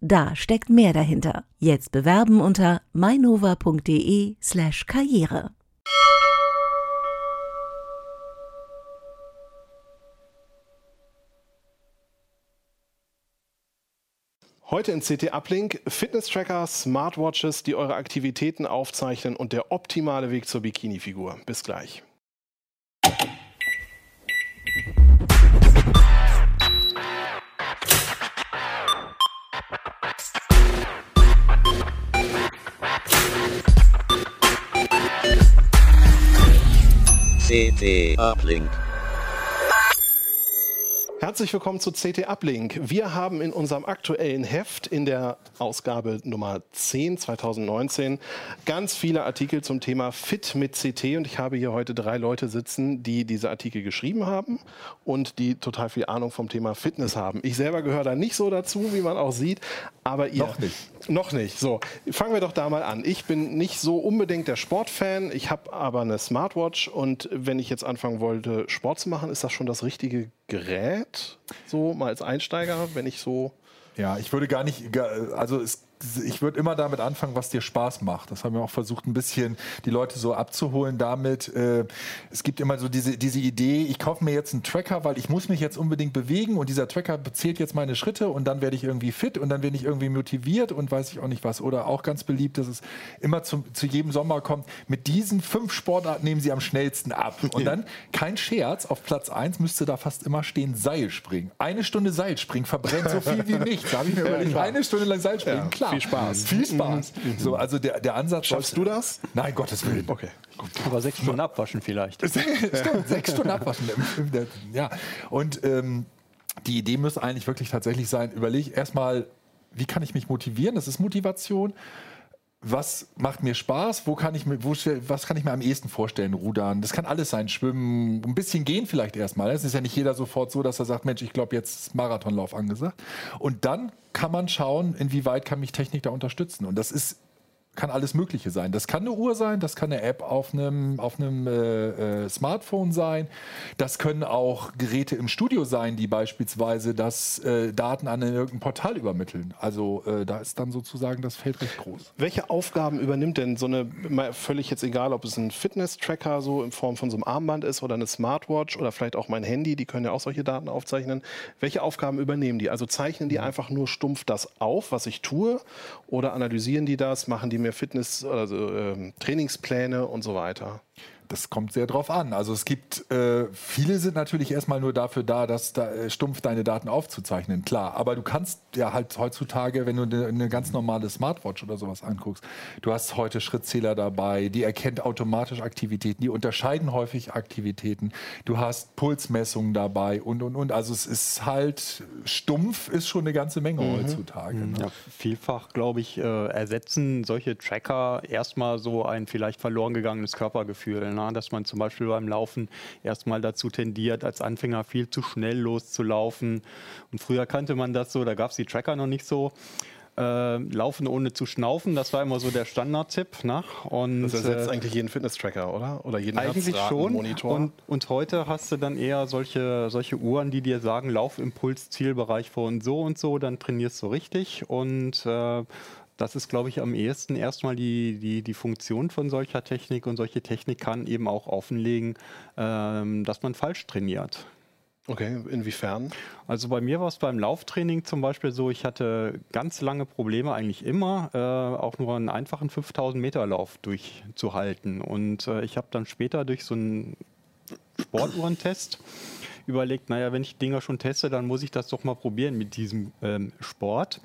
Da steckt mehr dahinter. Jetzt bewerben unter mainova.de/karriere. Heute in CT Uplink Fitness-Tracker, Smartwatches, die eure Aktivitäten aufzeichnen und der optimale Weg zur Bikini-Figur. Bis gleich. CT Uplink. Herzlich willkommen zu CT Uplink. Wir haben in unserem aktuellen Heft in der Ausgabe Nummer 10 2019 ganz viele Artikel zum Thema Fit mit CT und ich habe hier heute drei Leute sitzen, die diese Artikel geschrieben haben und die total viel Ahnung vom Thema Fitness haben. Ich selber gehöre da nicht so dazu, wie man auch sieht, aber ihr Noch nicht. noch nicht. So, fangen wir doch da mal an. Ich bin nicht so unbedingt der Sportfan, ich habe aber eine Smartwatch und wenn ich jetzt anfangen wollte, Sport zu machen, ist das schon das richtige Gerät? So mal als Einsteiger, wenn ich so Ja, ich würde gar nicht, also es, ich würde immer damit anfangen, was dir Spaß macht. Das haben wir auch versucht, ein bisschen die Leute so abzuholen damit. Äh, es gibt immer so diese, diese Idee, ich kaufe mir jetzt einen Tracker, weil ich muss mich jetzt unbedingt bewegen und dieser Tracker zählt jetzt meine Schritte und dann werde ich irgendwie fit und dann werde ich irgendwie motiviert und weiß ich auch nicht was. Oder auch ganz beliebt, dass es immer zum, zu jedem Sommer kommt, mit diesen fünf Sportarten nehmen sie am schnellsten ab. Und dann, kein Scherz, auf Platz 1 müsste da fast immer stehen Seilspringen. Eine Stunde Seilspringen verbrennt so viel wie nichts. Da habe ich mir überlegt, eine Stunde lang Seilspringen, Ja, klar. Viel Spaß. Viel Spaß. So, also der, der Ansatz. Schaffst du das? Nein, Gottes Willen. Okay. Aber sechs Stunden abwaschen vielleicht. Stimmt, sechs Stunden abwaschen. Ja, und ähm, die Idee muss eigentlich wirklich tatsächlich sein, überleg erstmal, wie kann ich mich motivieren? Das ist Motivation. Was macht mir Spaß? Wo kann ich mir, wo, was kann ich mir am ehesten vorstellen? Rudern. Das kann alles sein. Schwimmen, ein bisschen gehen vielleicht erstmal. Es ist ja nicht jeder sofort so, dass er sagt, Mensch, ich glaube, jetzt ist Marathonlauf angesagt. Und dann kann man schauen, inwieweit kann mich Technik da unterstützen. Und das ist kann alles Mögliche sein. Das kann eine Uhr sein, das kann eine App auf einem, auf einem äh, äh, Smartphone sein. Das können auch Geräte im Studio sein, die beispielsweise das äh, Daten an irgendein Portal übermitteln. Also äh, da ist dann sozusagen das Feld recht groß. Welche Aufgaben übernimmt denn so eine, völlig jetzt egal, ob es ein Fitness-Tracker so in Form von so einem Armband ist oder eine Smartwatch oder vielleicht auch mein Handy, die können ja auch solche Daten aufzeichnen. Welche Aufgaben übernehmen die? Also zeichnen die einfach nur stumpf das auf, was ich tue oder analysieren die das, machen die mir Fitness, also ähm, Trainingspläne und so weiter? Das kommt sehr drauf an. Also es gibt, äh, viele sind natürlich erstmal nur dafür da, dass da äh, stumpf deine Daten aufzuzeichnen, klar. Aber du kannst ja halt heutzutage, wenn du eine eine ganz normale Smartwatch oder sowas anguckst, du hast heute Schrittzähler dabei, die erkennt automatisch Aktivitäten, die unterscheiden häufig Aktivitäten. Du hast Pulsmessungen dabei und, und, und. Also es ist halt, stumpf ist schon eine ganze Menge heutzutage. Ne? Ja, vielfach, glaube ich, äh, ersetzen solche Tracker erstmal so ein vielleicht verloren gegangenes Körpergefühl. Ne? Dass man zum Beispiel beim Laufen erstmal dazu tendiert, als Anfänger viel zu schnell loszulaufen. Und früher kannte man das so, da gab es die Tracker noch nicht so. Äh, laufen ohne zu schnaufen, das war immer so der Standardtipp. Ne? Und, Das ersetzt äh, eigentlich jeden Fitness-Tracker, oder? Oder jeden Eigentlich schon. Und, und heute hast du dann eher solche, solche Uhren, die dir sagen, Laufimpuls, Zielbereich von so und so, dann trainierst du richtig. Und äh, das ist, glaube ich, am ehesten erstmal die, die, die Funktion von solcher Technik. Und solche Technik kann eben auch offenlegen, ähm, dass man falsch trainiert. Okay, inwiefern? Also bei mir war es beim Lauftraining zum Beispiel so, ich hatte ganz lange Probleme, eigentlich immer, äh, auch nur einen einfachen 5000 Meter Lauf durchzuhalten. Und äh, ich habe dann später durch so einen Sportuhrentest überlegt, naja, wenn ich Dinger schon teste, dann muss ich das doch mal probieren mit diesem ähm, Sport.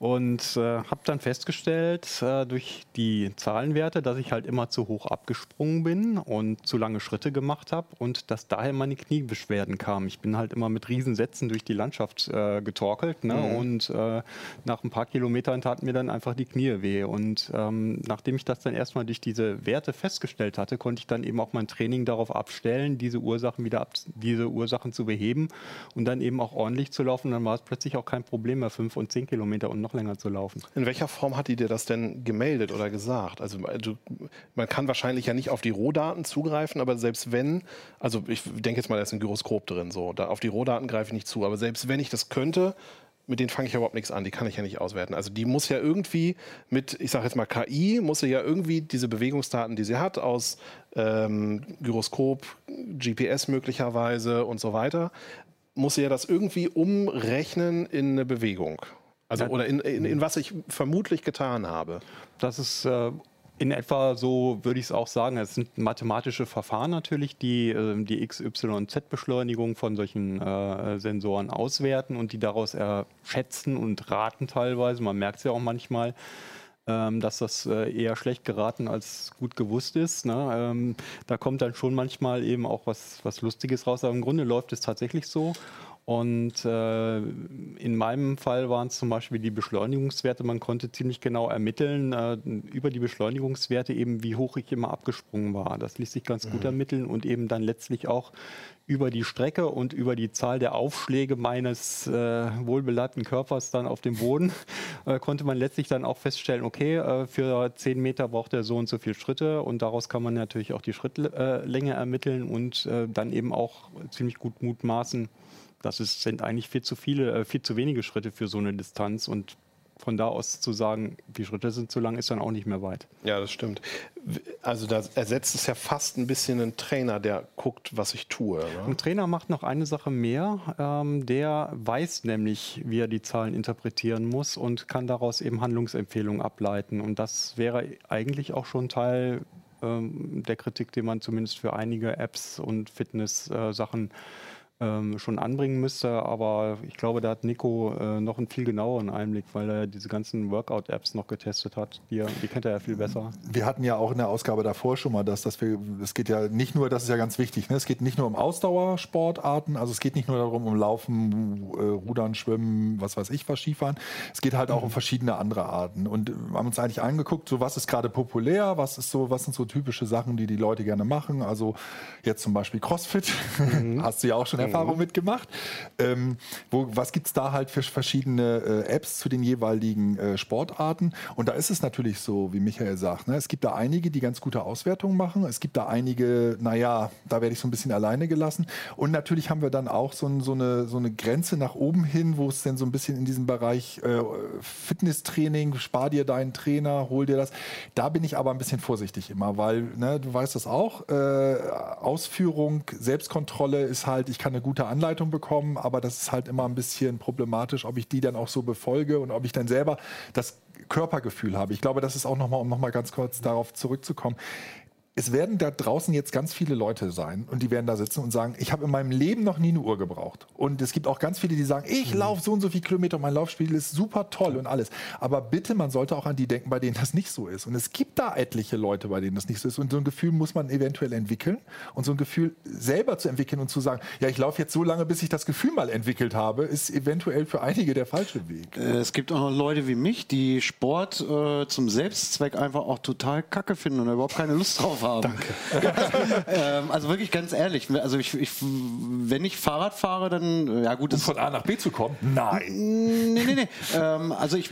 Und äh, habe dann festgestellt, äh, durch die Zahlenwerte, dass ich halt immer zu hoch abgesprungen bin und zu lange Schritte gemacht habe und dass daher meine Kniebeschwerden kamen. Ich bin halt immer mit Riesensätzen durch die Landschaft äh, getorkelt ne? Mhm. und äh, nach ein paar Kilometern taten mir dann einfach die Knie weh. Und ähm, nachdem ich das dann erstmal durch diese Werte festgestellt hatte, konnte ich dann eben auch mein Training darauf abstellen, diese Ursachen wieder ab, diese Ursachen zu beheben und dann eben auch ordentlich zu laufen. Dann war es plötzlich auch kein Problem mehr, fünf und zehn Kilometer und noch noch länger zu laufen. In welcher Form hat die dir das denn gemeldet oder gesagt? Also du, man kann wahrscheinlich ja nicht auf die Rohdaten zugreifen, aber selbst wenn, also ich denke jetzt mal, da ist ein Gyroskop drin, so, da auf die Rohdaten greife ich nicht zu, aber selbst wenn ich das könnte, mit denen fange ich ja überhaupt nichts an, die kann ich ja nicht auswerten. Also die muss ja irgendwie mit, ich sage jetzt mal KI, muss sie ja irgendwie diese Bewegungsdaten, die sie hat, aus ähm, Gyroskop, GPS möglicherweise und so weiter, muss sie ja das irgendwie umrechnen in eine Bewegung. Also, oder in, in, in, was ich vermutlich getan habe. Das ist äh, in etwa so, würde ich es auch sagen. Es sind mathematische Verfahren natürlich, die äh, die X, Y, Z-Beschleunigung von solchen äh, Sensoren auswerten und die daraus schätzen und raten teilweise. Man merkt es ja auch manchmal ähm, dass das äh, eher schlecht geraten als gut gewusst ist. Ne? Ähm, da kommt dann schon manchmal eben auch was, was Lustiges raus, aber im Grunde läuft es tatsächlich so. Und äh, in meinem Fall waren es zum Beispiel die Beschleunigungswerte. Man konnte ziemlich genau ermitteln äh, über die Beschleunigungswerte eben, wie hoch ich immer abgesprungen war. Das ließ sich ganz mhm. gut ermitteln und eben dann letztlich auch über die Strecke und über die Zahl der Aufschläge meines äh, wohlbeladen Körpers dann auf dem Boden äh, konnte man letztlich dann auch feststellen, okay, äh, für 10 Meter braucht er so und so viele Schritte und daraus kann man natürlich auch die Schrittlänge ermitteln und äh, dann eben auch ziemlich gut mutmaßen, das ist, sind eigentlich viel zu viele, äh, viel zu wenige Schritte für so eine Distanz und von da aus zu sagen, die Schritte sind zu lang, ist dann auch nicht mehr weit. Ja, das stimmt. Also da ersetzt es ja fast ein bisschen einen Trainer, der guckt, was ich tue. Ne? Ein Trainer macht noch eine Sache mehr. Ähm, der weiß nämlich, wie er die Zahlen interpretieren muss und kann daraus eben Handlungsempfehlungen ableiten. Und das wäre eigentlich auch schon Teil ähm, der Kritik, die man zumindest für einige Apps und Fitness-Sachen äh, ähm, schon anbringen müsste. Aber ich glaube, da hat Nico äh, noch einen viel genaueren Einblick, weil er diese ganzen Workout-Apps noch getestet hat. Die, die, kennt er ja viel besser. Wir hatten ja auch in der Ausgabe davor schon mal das, dass wir, es geht ja nicht nur, das ist ja ganz wichtig, ne? es geht nicht nur um Ausdauersportarten, also es geht nicht nur darum, um Laufen, äh, Rudern, Schwimmen, was weiß ich, was Skifahren. Es geht halt auch um verschiedene andere Arten. Und wir haben uns eigentlich angeguckt, so was ist gerade populär, was ist so, was sind so typische Sachen, die die Leute gerne machen. Also jetzt zum Beispiel CrossFit, mhm. hast du ja auch schon Erfahrung mhm. mitgemacht. Ähm, wo, was gibt es da halt für verschiedene äh, Apps zu den jeweiligen äh, Sportarten? Und da ist es natürlich so, wie Michael sagt, ne? es gibt da einige, die ganz gute Auswertungen machen. Es gibt da einige, naja, da werde ich so ein bisschen alleine gelassen. Und natürlich haben wir dann auch so, so, eine, so eine Grenze nach oben hin, wo es denn so ein bisschen in diesem Bereich äh, Fitnesstraining, spar dir deinen Trainer, hol dir das. Da bin ich aber ein bisschen vorsichtig immer, weil ne, du weißt das auch, äh, Ausführung, Selbstkontrolle ist halt, ich kann eine gute Anleitung bekommen, aber das ist halt immer ein bisschen problematisch, ob ich die dann auch so befolge und ob ich dann selber das Körpergefühl habe. Ich glaube, das ist auch nochmal, um nochmal ganz kurz darauf zurückzukommen es werden da draußen jetzt ganz viele Leute sein und die werden da sitzen und sagen, ich habe in meinem Leben noch nie eine Uhr gebraucht. Und es gibt auch ganz viele, die sagen, ich mhm. laufe so und so viele Kilometer und mein Laufspiel ist super toll und alles. Aber bitte, man sollte auch an die denken, bei denen das nicht so ist. Und es gibt da etliche Leute, bei denen das nicht so ist. Und so ein Gefühl muss man eventuell entwickeln und so ein Gefühl selber zu entwickeln und zu sagen, ja, ich laufe jetzt so lange, bis ich das Gefühl mal entwickelt habe, ist eventuell für einige der falsche Weg. Äh, es gibt auch noch Leute wie mich, die Sport äh, zum Selbstzweck einfach auch total kacke finden und überhaupt keine Lust drauf haben. Danke. ähm, also wirklich ganz ehrlich, also ich, ich, wenn ich Fahrrad fahre, dann ja gut. Um von A nach B zu kommen? Nein. Nee, nee, nee. ähm, also ich,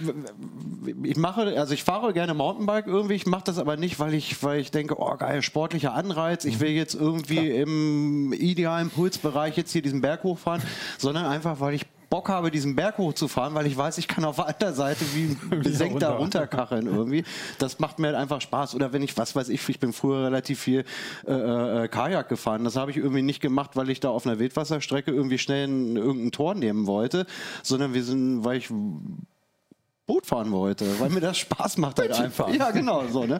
ich mache, also ich fahre gerne Mountainbike irgendwie. Ich mache das aber nicht, weil ich, weil ich denke, oh geil, sportlicher Anreiz. Ich will jetzt irgendwie Klar. im idealen Pulsbereich jetzt hier diesen Berg hochfahren, sondern einfach, weil ich Bock habe, diesen Berg hochzufahren, weil ich weiß, ich kann auf der anderen Seite wie ein Besenkter runterkacheln irgendwie. Das macht mir halt einfach Spaß. Oder wenn ich, was weiß ich, ich bin früher relativ viel äh, äh, Kajak gefahren. Das habe ich irgendwie nicht gemacht, weil ich da auf einer Wildwasserstrecke irgendwie schnell ein, irgendein Tor nehmen wollte, sondern wir sind, weil ich Boot fahren wollte, weil mir das Spaß macht halt einfach. Ja, genau, so, ne?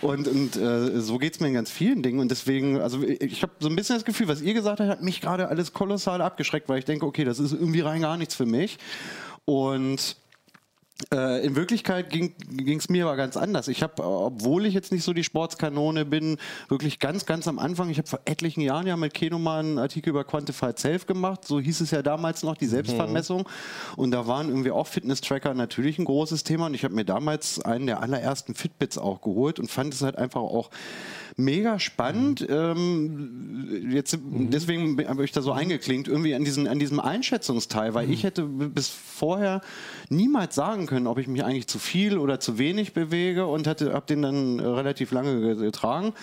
Und, und äh, so geht es mir in ganz vielen Dingen. Und deswegen, also ich habe so ein bisschen das Gefühl, was ihr gesagt habt, hat mich gerade alles kolossal abgeschreckt, weil ich denke, okay, das ist irgendwie rein gar nichts für mich. Und Äh, in Wirklichkeit ging es mir aber ganz anders. Ich habe, obwohl ich jetzt nicht so die Sportskanone bin, wirklich ganz, ganz am Anfang, ich habe vor etlichen Jahren ja mit Keno mal einen Artikel über Quantified Self gemacht, so hieß es ja damals noch, die Selbstvermessung. Mhm. Und da waren irgendwie auch Fitness-Tracker natürlich ein großes Thema. Und ich habe mir damals einen der allerersten Fitbits auch geholt und fand es halt einfach auch mega spannend. Mhm. Ähm, jetzt, mhm. Deswegen habe ich da so eingeklinkt, irgendwie an, diesen, an diesem Einschätzungsteil, weil mhm. ich hätte bis vorher niemals sagen können, ob ich mich eigentlich zu viel oder zu wenig bewege und habe den dann relativ lange getragen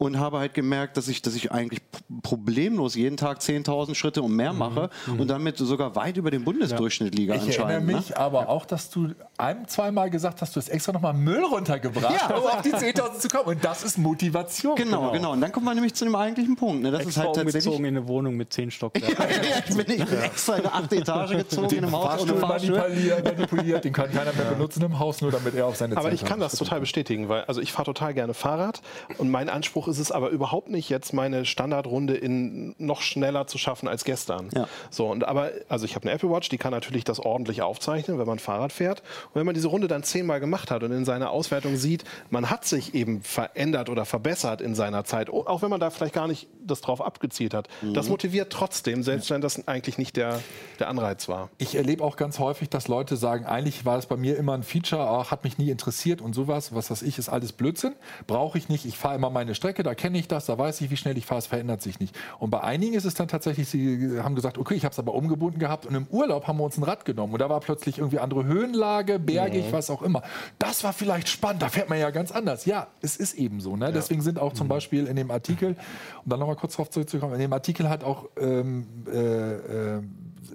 und habe halt gemerkt, dass ich, dass ich eigentlich problemlos jeden Tag 10.000 Schritte und mehr mhm. mache mhm. und damit sogar weit über den Bundesdurchschnitt liege ich anscheinend. Ich erinnere mich ne? aber auch, dass du ein, zweimal gesagt hast, du hast extra nochmal Müll runtergebracht, ja. um auf die 10.000 zu kommen. Und das ist Motivation. Genau, genau, genau. Und dann kommt man nämlich zu dem eigentlichen Punkt. Ne? Das extra ist halt tatsächlich in eine Wohnung mit 10 Stockwerken. ja, ich bin extra in eine 8 Etage gezogen den in einem Haus ohne Fahrstuhl. Manipuliert, manipuliert, den kann keiner mehr benutzen im Haus, nur damit er auf seine Aber ich kann das total bestätigen, weil also ich fahre total gerne Fahrrad und mein Anspruch ist es aber überhaupt nicht jetzt meine Standardrunde in noch schneller zu schaffen als gestern. Ja. So und aber also ich habe eine Apple Watch, die kann natürlich das ordentlich aufzeichnen, wenn man Fahrrad fährt. Und wenn man diese Runde dann zehnmal gemacht hat und in seiner Auswertung sieht, man hat sich eben verändert oder verbessert in seiner Zeit, auch wenn man da vielleicht gar nicht das drauf abgezielt hat. Mhm. Das motiviert trotzdem, selbst wenn das eigentlich nicht der, der Anreiz war. Ich erlebe auch ganz häufig, dass Leute sagen, eigentlich war es bei mir immer ein Feature, ach, hat mich nie interessiert und sowas, was weiß ich, ist alles Blödsinn, brauche ich nicht, ich fahre immer meine Strecke, da kenne ich das, da weiß ich, wie schnell ich fahre, es verändert sich nicht. Und bei einigen ist es dann tatsächlich, sie haben gesagt, okay, ich habe es aber umgebunden gehabt und im Urlaub haben wir uns ein Rad genommen und da war plötzlich irgendwie andere Höhenlage, bergig, mhm. was auch immer. Das war vielleicht spannend, da fährt man ja ganz anders. Ja, es ist eben so. Ne? Ja. Deswegen sind auch zum mhm. Beispiel in dem Artikel, um dann nochmal kurz darauf zurückzukommen, in dem Artikel hat auch ähm, äh, äh,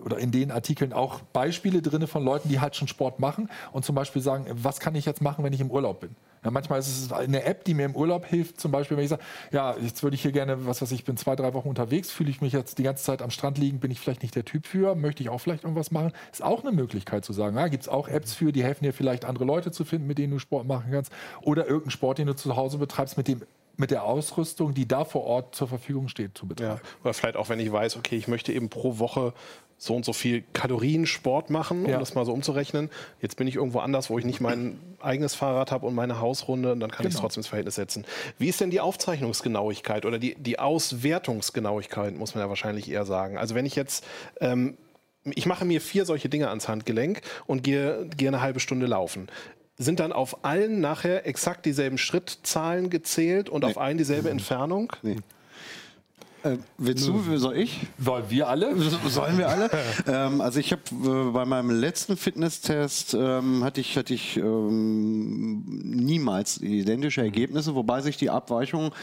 oder in den Artikeln auch Beispiele drin von Leuten, die halt schon Sport machen und zum Beispiel sagen, was kann ich jetzt machen, wenn ich im Urlaub bin? Ja, manchmal ist es eine App, die mir im Urlaub hilft, zum Beispiel, wenn ich sage, ja, jetzt würde ich hier gerne, was weiß ich, bin zwei, drei Wochen unterwegs, fühle ich mich jetzt die ganze Zeit am Strand liegen, bin ich vielleicht nicht der Typ für, möchte ich auch vielleicht irgendwas machen, ist auch eine Möglichkeit zu sagen, ja, gibt es auch Apps für, die helfen dir vielleicht andere Leute zu finden, mit denen du Sport machen kannst. Oder irgendeinen Sport, den du zu Hause betreibst, mit dem mit der Ausrüstung, die da vor Ort zur Verfügung steht, zu betreiben. Ja. Oder vielleicht auch, wenn ich weiß, okay, ich möchte eben pro Woche so und so viel Kalorien Sport machen, um ja. das mal so umzurechnen. Jetzt bin ich irgendwo anders, wo ich nicht mein eigenes Fahrrad habe und meine Hausrunde und dann kann genau. ich es trotzdem ins Verhältnis setzen. Wie ist denn die Aufzeichnungsgenauigkeit oder die, die Auswertungsgenauigkeit, muss man ja wahrscheinlich eher sagen. Also wenn ich jetzt ähm, ich mache mir vier solche Dinge ans Handgelenk und gehe, gehe eine halbe Stunde laufen sind dann auf allen nachher exakt dieselben Schrittzahlen gezählt und nee. auf allen dieselbe Entfernung? Nee. Äh, willst du, soll ich? Wollen wir alle? Sollen wir alle? ähm, also ich habe äh, bei meinem letzten Fitnesstest ähm, hatte ich, hatte ich ähm, niemals identische Ergebnisse, wobei sich die Abweichung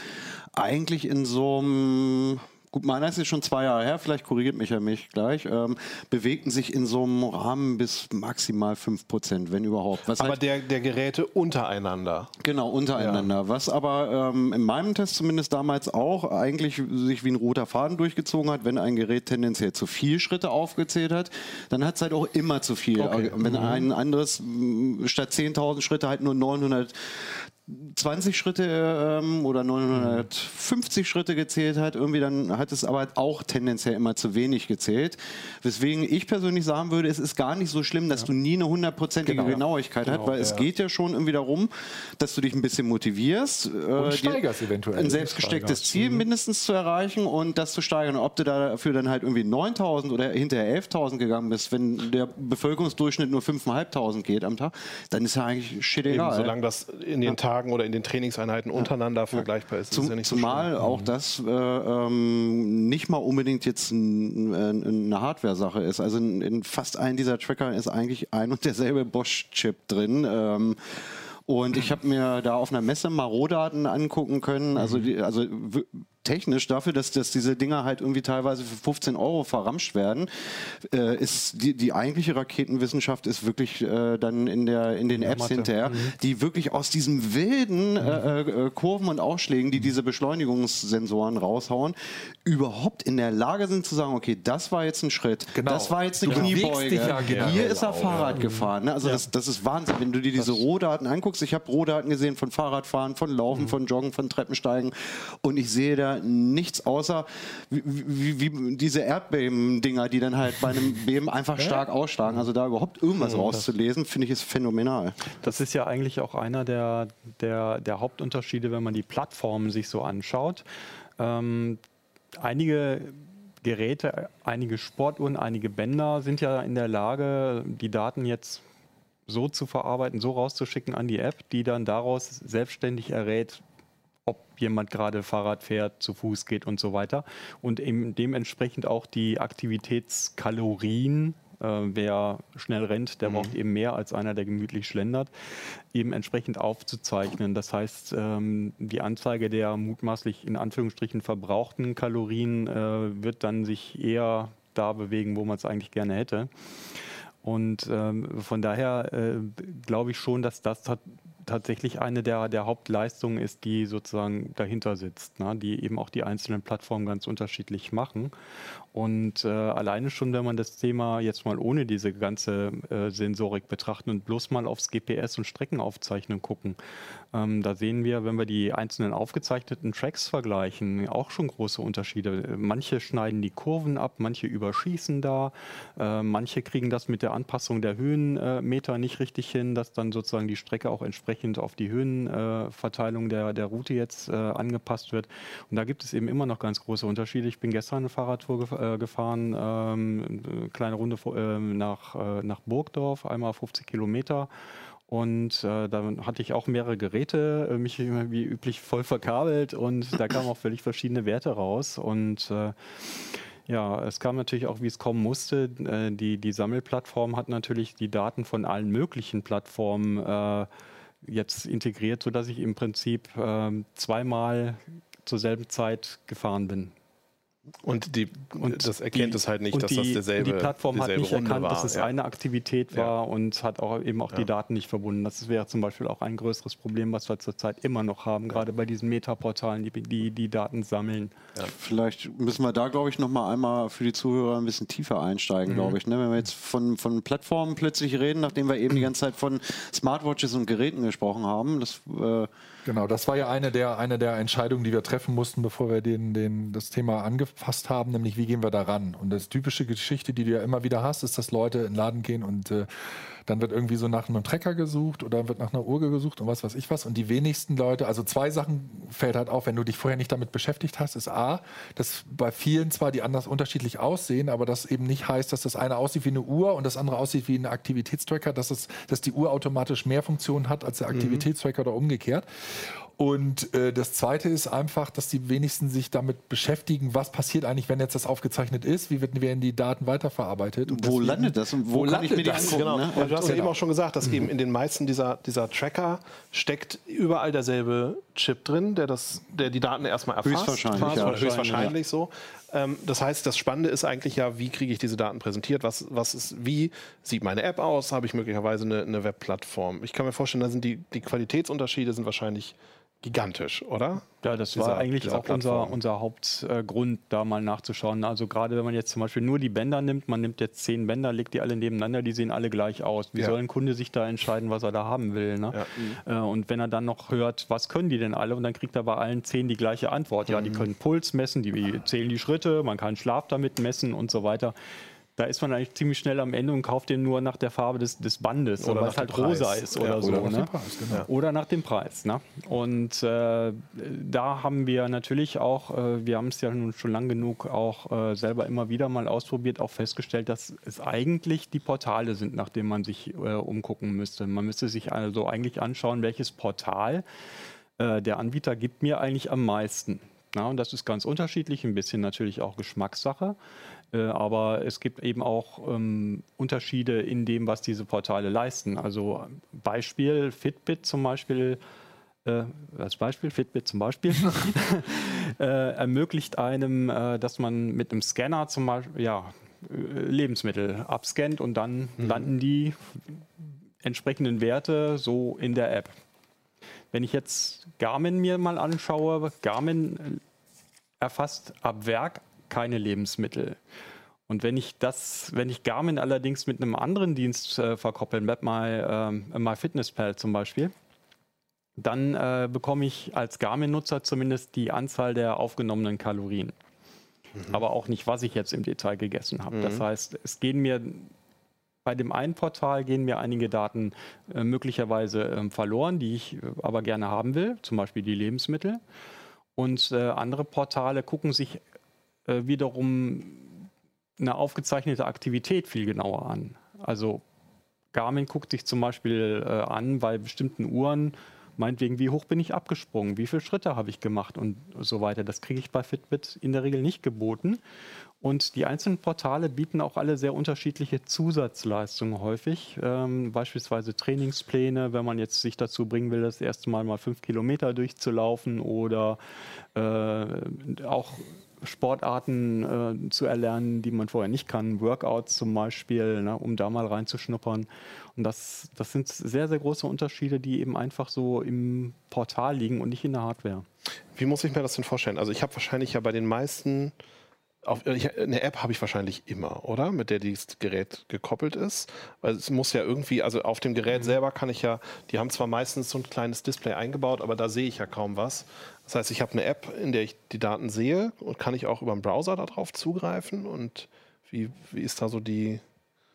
eigentlich in so einem gut, meiner ist jetzt schon zwei Jahre her, vielleicht korrigiert mich ja mich gleich, ähm, bewegten sich in so einem Rahmen bis maximal 5 Prozent, wenn überhaupt. Was aber halt, der, der Geräte untereinander. Genau, untereinander. Ja. Was aber ähm, in meinem Test zumindest damals auch eigentlich sich wie ein roter Faden durchgezogen hat, wenn ein Gerät tendenziell zu viel Schritte aufgezählt hat, dann hat es halt auch immer zu viel. Okay. Wenn mhm. ein anderes statt 10.000 Schritte halt nur 900 20 Schritte ähm, oder 950 Schritte gezählt hat, irgendwie dann hat es aber auch tendenziell immer zu wenig gezählt. Weswegen ich persönlich sagen würde, es ist gar nicht so schlimm, dass ja. du nie eine hundertprozentige genau, Genauigkeit genau, hast, weil ja. es geht ja schon irgendwie darum, dass du dich ein bisschen motivierst, äh, steigerst eventuell. ein selbstgestecktes Ziel mhm. mindestens zu erreichen und das zu steigern. ob du dafür dann halt irgendwie 9000 oder hinterher 11.000 gegangen bist, wenn der Bevölkerungsdurchschnitt nur 5.500 geht am Tag, dann ist ja eigentlich shit egal. Eben, solange das in den Tagen Tagen oder in den Trainingseinheiten untereinander ja. vergleichbar ist. Zum, ist ja zumal so auch mhm. das äh, ähm, nicht mal unbedingt jetzt ein, ein, eine Hardware-Sache ist. Also in, in, fast allen dieser Tracker ist eigentlich ein und derselbe Bosch-Chip drin. Ähm, und ich habe mir da auf einer Messe mal Rohdaten angucken können. Also, die, also technisch dafür, dass, dass diese Dinger halt irgendwie teilweise für 15 Euro verramscht werden, äh, ist die, die eigentliche Raketenwissenschaft ist wirklich äh, dann in, der, in den ja, Apps Mathe. hinterher, mhm. die wirklich aus diesen wilden äh, äh, Kurven und Ausschlägen, die diese Beschleunigungssensoren raushauen, überhaupt in der Lage sind zu sagen, okay, das war jetzt ein Schritt, genau. das war jetzt eine du Kniebeuge, ja genau. hier ist er Fahrrad gefahren. Ne? Also ja. das, das ist Wahnsinn, wenn du dir diese Rohdaten anguckst. Ich habe Rohdaten gesehen von Fahrradfahren, von Laufen, mhm. von Joggen, von Treppensteigen und ich sehe da ja nichts außer wie, wie, diese Erdbeben-Dinger, die dann halt bei einem Beben einfach stark ausschlagen. Also da überhaupt irgendwas rauszulesen, finde ich ist phänomenal. Das ist ja eigentlich auch einer der, der, der Hauptunterschiede, wenn man die Plattformen sich so anschaut. Ähm, einige Geräte, einige Sportuhren, einige Bänder sind ja in der Lage, die Daten jetzt so zu verarbeiten, so rauszuschicken an die App, die dann daraus selbstständig errät, jemand gerade Fahrrad fährt, zu Fuß geht und so weiter. Und eben dementsprechend auch die Aktivitätskalorien äh, wer schnell rennt, der mhm. braucht eben mehr als einer, der gemütlich schlendert, eben entsprechend aufzuzeichnen. Das heißt, ähm, die Anzeige der mutmaßlich in Anführungsstrichen verbrauchten Kalorien äh, wird dann sich eher da bewegen, wo man es eigentlich gerne hätte. Und ähm, von daher äh, glaube ich schon, dass das tatsächlich eine der, der Hauptleistungen ist, die sozusagen dahinter sitzt, ne? die eben auch die einzelnen Plattformen ganz unterschiedlich machen. Und äh, alleine schon, wenn man das Thema jetzt mal ohne diese ganze äh, Sensorik betrachten und bloß mal aufs GPS und Streckenaufzeichnen gucken, ähm, da sehen wir, wenn wir die einzelnen aufgezeichneten Tracks vergleichen, auch schon große Unterschiede. Manche schneiden die Kurven ab, manche überschießen da, äh, manche kriegen das mit der Anpassung der Höhenmeter nicht richtig hin, dass dann sozusagen die Strecke auch entsprechend auf die Höhenverteilung der, der Route jetzt äh, angepasst wird. Und da gibt es eben immer noch ganz große Unterschiede. Ich bin gestern eine Fahrradtour gefahren äh, gefahren, ähm, kleine Runde äh, nach, äh, nach Burgdorf, einmal 50 Kilometer. Und äh, da hatte ich auch mehrere Geräte, äh, mich wie üblich voll verkabelt und da kamen auch völlig verschiedene Werte raus. Und äh, ja, es kam natürlich auch, wie es kommen musste. Äh, die, die Sammelplattform hat natürlich die Daten von allen möglichen Plattformen äh, jetzt integriert, sodass ich im Prinzip äh, zweimal zur selben Zeit gefahren bin. Und, die, und das erkennt die, es halt nicht, dass die, das derselbe Die Plattform hat nicht Runde erkannt, war. dass es ja. eine Aktivität war ja. und hat auch eben auch ja. die Daten nicht verbunden. Das wäre zum Beispiel auch ein größeres Problem, was wir zurzeit immer noch haben, gerade bei diesen Metaportalen, die die, die Daten sammeln. Vielleicht müssen wir da, glaube ich, noch mal einmal für die Zuhörer ein bisschen tiefer einsteigen, mhm. glaube ich. Ne? Wenn wir jetzt von, von Plattformen plötzlich reden, nachdem wir eben die ganze Zeit von Smartwatches und Geräten gesprochen haben, das äh, Genau, das war ja eine der, eine der Entscheidungen, die wir treffen mussten, bevor wir den, den, das Thema angefasst haben, nämlich wie gehen wir da ran. Und das typische Geschichte, die du ja immer wieder hast, ist, dass Leute in den Laden gehen und äh, dann wird irgendwie so nach einem Trecker gesucht oder wird nach einer Uhr gesucht und was weiß ich was. Und die wenigsten Leute, also zwei Sachen fällt halt auf, wenn du dich vorher nicht damit beschäftigt hast, ist A, dass bei vielen zwar die anders unterschiedlich aussehen, aber das eben nicht heißt, dass das eine aussieht wie eine Uhr und das andere aussieht wie ein Aktivitätstracker, dass, es, dass die Uhr automatisch mehr Funktionen hat als der mhm. Aktivitätstracker mhm. oder umgekehrt. Und äh, das Zweite ist einfach, dass die wenigsten sich damit beschäftigen, was passiert eigentlich, wenn jetzt das aufgezeichnet ist, wie werden die Daten weiterverarbeitet. Und wo deswegen, landet das und wo, wo landet ich mir die das? Angucken, genau. Ne? Und du hast ja eben auch schon gesagt, dass mhm. eben in den meisten dieser, dieser Tracker steckt überall derselbe Chip drin, der, das, der die Daten erstmal erfasst. Höchstwahrscheinlich, ja. höchstwahrscheinlich ja. so. Ähm, das heißt, das Spannende ist eigentlich ja, wie kriege ich diese Daten präsentiert? Was, was ist, wie sieht meine App aus? Habe ich möglicherweise eine, eine Webplattform? Ich kann mir vorstellen, da sind die, die Qualitätsunterschiede sind wahrscheinlich gigantisch, oder? Ja, das dieser, war eigentlich auch unser, unser Hauptgrund, äh, da mal nachzuschauen. Also gerade wenn man jetzt zum Beispiel nur die Bänder nimmt, man nimmt jetzt zehn Bänder, legt die alle nebeneinander, die sehen alle gleich aus. Wie ja. soll ein Kunde sich da entscheiden, was er da haben will? Ne? Ja. Äh, und wenn er dann noch hört, was können die denn alle? Und dann kriegt er bei allen zehn die gleiche Antwort. Ja, die mhm. können Puls messen, die zählen die Schritte, man kann Schlaf damit messen und so weiter da ist man eigentlich ziemlich schnell am Ende und kauft den nur nach der Farbe des, des Bandes oder weil es halt rosa ist oder ja, so. Oder nach, ne? Preis, genau. oder nach dem Preis. Ne? Und äh, da haben wir natürlich auch, äh, wir haben es ja nun schon lang genug auch äh, selber immer wieder mal ausprobiert, auch festgestellt, dass es eigentlich die Portale sind, nach denen man sich äh, umgucken müsste. Man müsste sich also eigentlich anschauen, welches Portal äh, der Anbieter gibt mir eigentlich am meisten. Na, und das ist ganz unterschiedlich, ein bisschen natürlich auch Geschmackssache. Äh, aber es gibt eben auch ähm, Unterschiede in dem, was diese Portale leisten. Also Beispiel Fitbit zum Beispiel, äh, als Beispiel Fitbit zum Beispiel, äh, ermöglicht einem, äh, dass man mit einem Scanner zum Beispiel ja, äh, Lebensmittel abscannt und dann mhm. landen die entsprechenden Werte so in der App. Wenn ich jetzt Garmin mir mal anschaue, Garmin erfasst ab Werk keine Lebensmittel. Und wenn ich das, wenn ich Garmin allerdings mit einem anderen Dienst äh, verkoppeln, My, äh, MyFitnessPal zum Beispiel, dann äh, bekomme ich als Garmin-Nutzer zumindest die Anzahl der aufgenommenen Kalorien. Mhm. Aber auch nicht, was ich jetzt im Detail gegessen habe. Mhm. Das heißt, es gehen mir bei dem einen Portal gehen mir einige Daten äh, möglicherweise äh, verloren, die ich äh, aber gerne haben will, zum Beispiel die Lebensmittel. Und äh, andere Portale gucken sich äh, wiederum eine aufgezeichnete Aktivität viel genauer an. Also Garmin guckt sich zum Beispiel äh, an bei bestimmten Uhren, meinetwegen, wie hoch bin ich abgesprungen, wie viele Schritte habe ich gemacht und so weiter. Das kriege ich bei Fitbit in der Regel nicht geboten. Und die einzelnen Portale bieten auch alle sehr unterschiedliche Zusatzleistungen häufig. Ähm, beispielsweise Trainingspläne, wenn man jetzt sich dazu bringen will, das erste Mal mal fünf Kilometer durchzulaufen oder äh, auch Sportarten äh, zu erlernen, die man vorher nicht kann, Workouts zum Beispiel, ne, um da mal reinzuschnuppern. Und das, das sind sehr, sehr große Unterschiede, die eben einfach so im Portal liegen und nicht in der Hardware. Wie muss ich mir das denn vorstellen? Also ich habe wahrscheinlich ja bei den meisten auf, ich, eine App habe ich wahrscheinlich immer, oder? Mit der dieses Gerät gekoppelt ist. Weil es muss ja irgendwie, also auf dem Gerät mhm. selber kann ich ja, die haben zwar meistens so ein kleines Display eingebaut, aber da sehe ich ja kaum was. Das heißt, ich habe eine App, in der ich die Daten sehe und kann ich auch über den Browser darauf zugreifen. Und wie, wie ist da so die,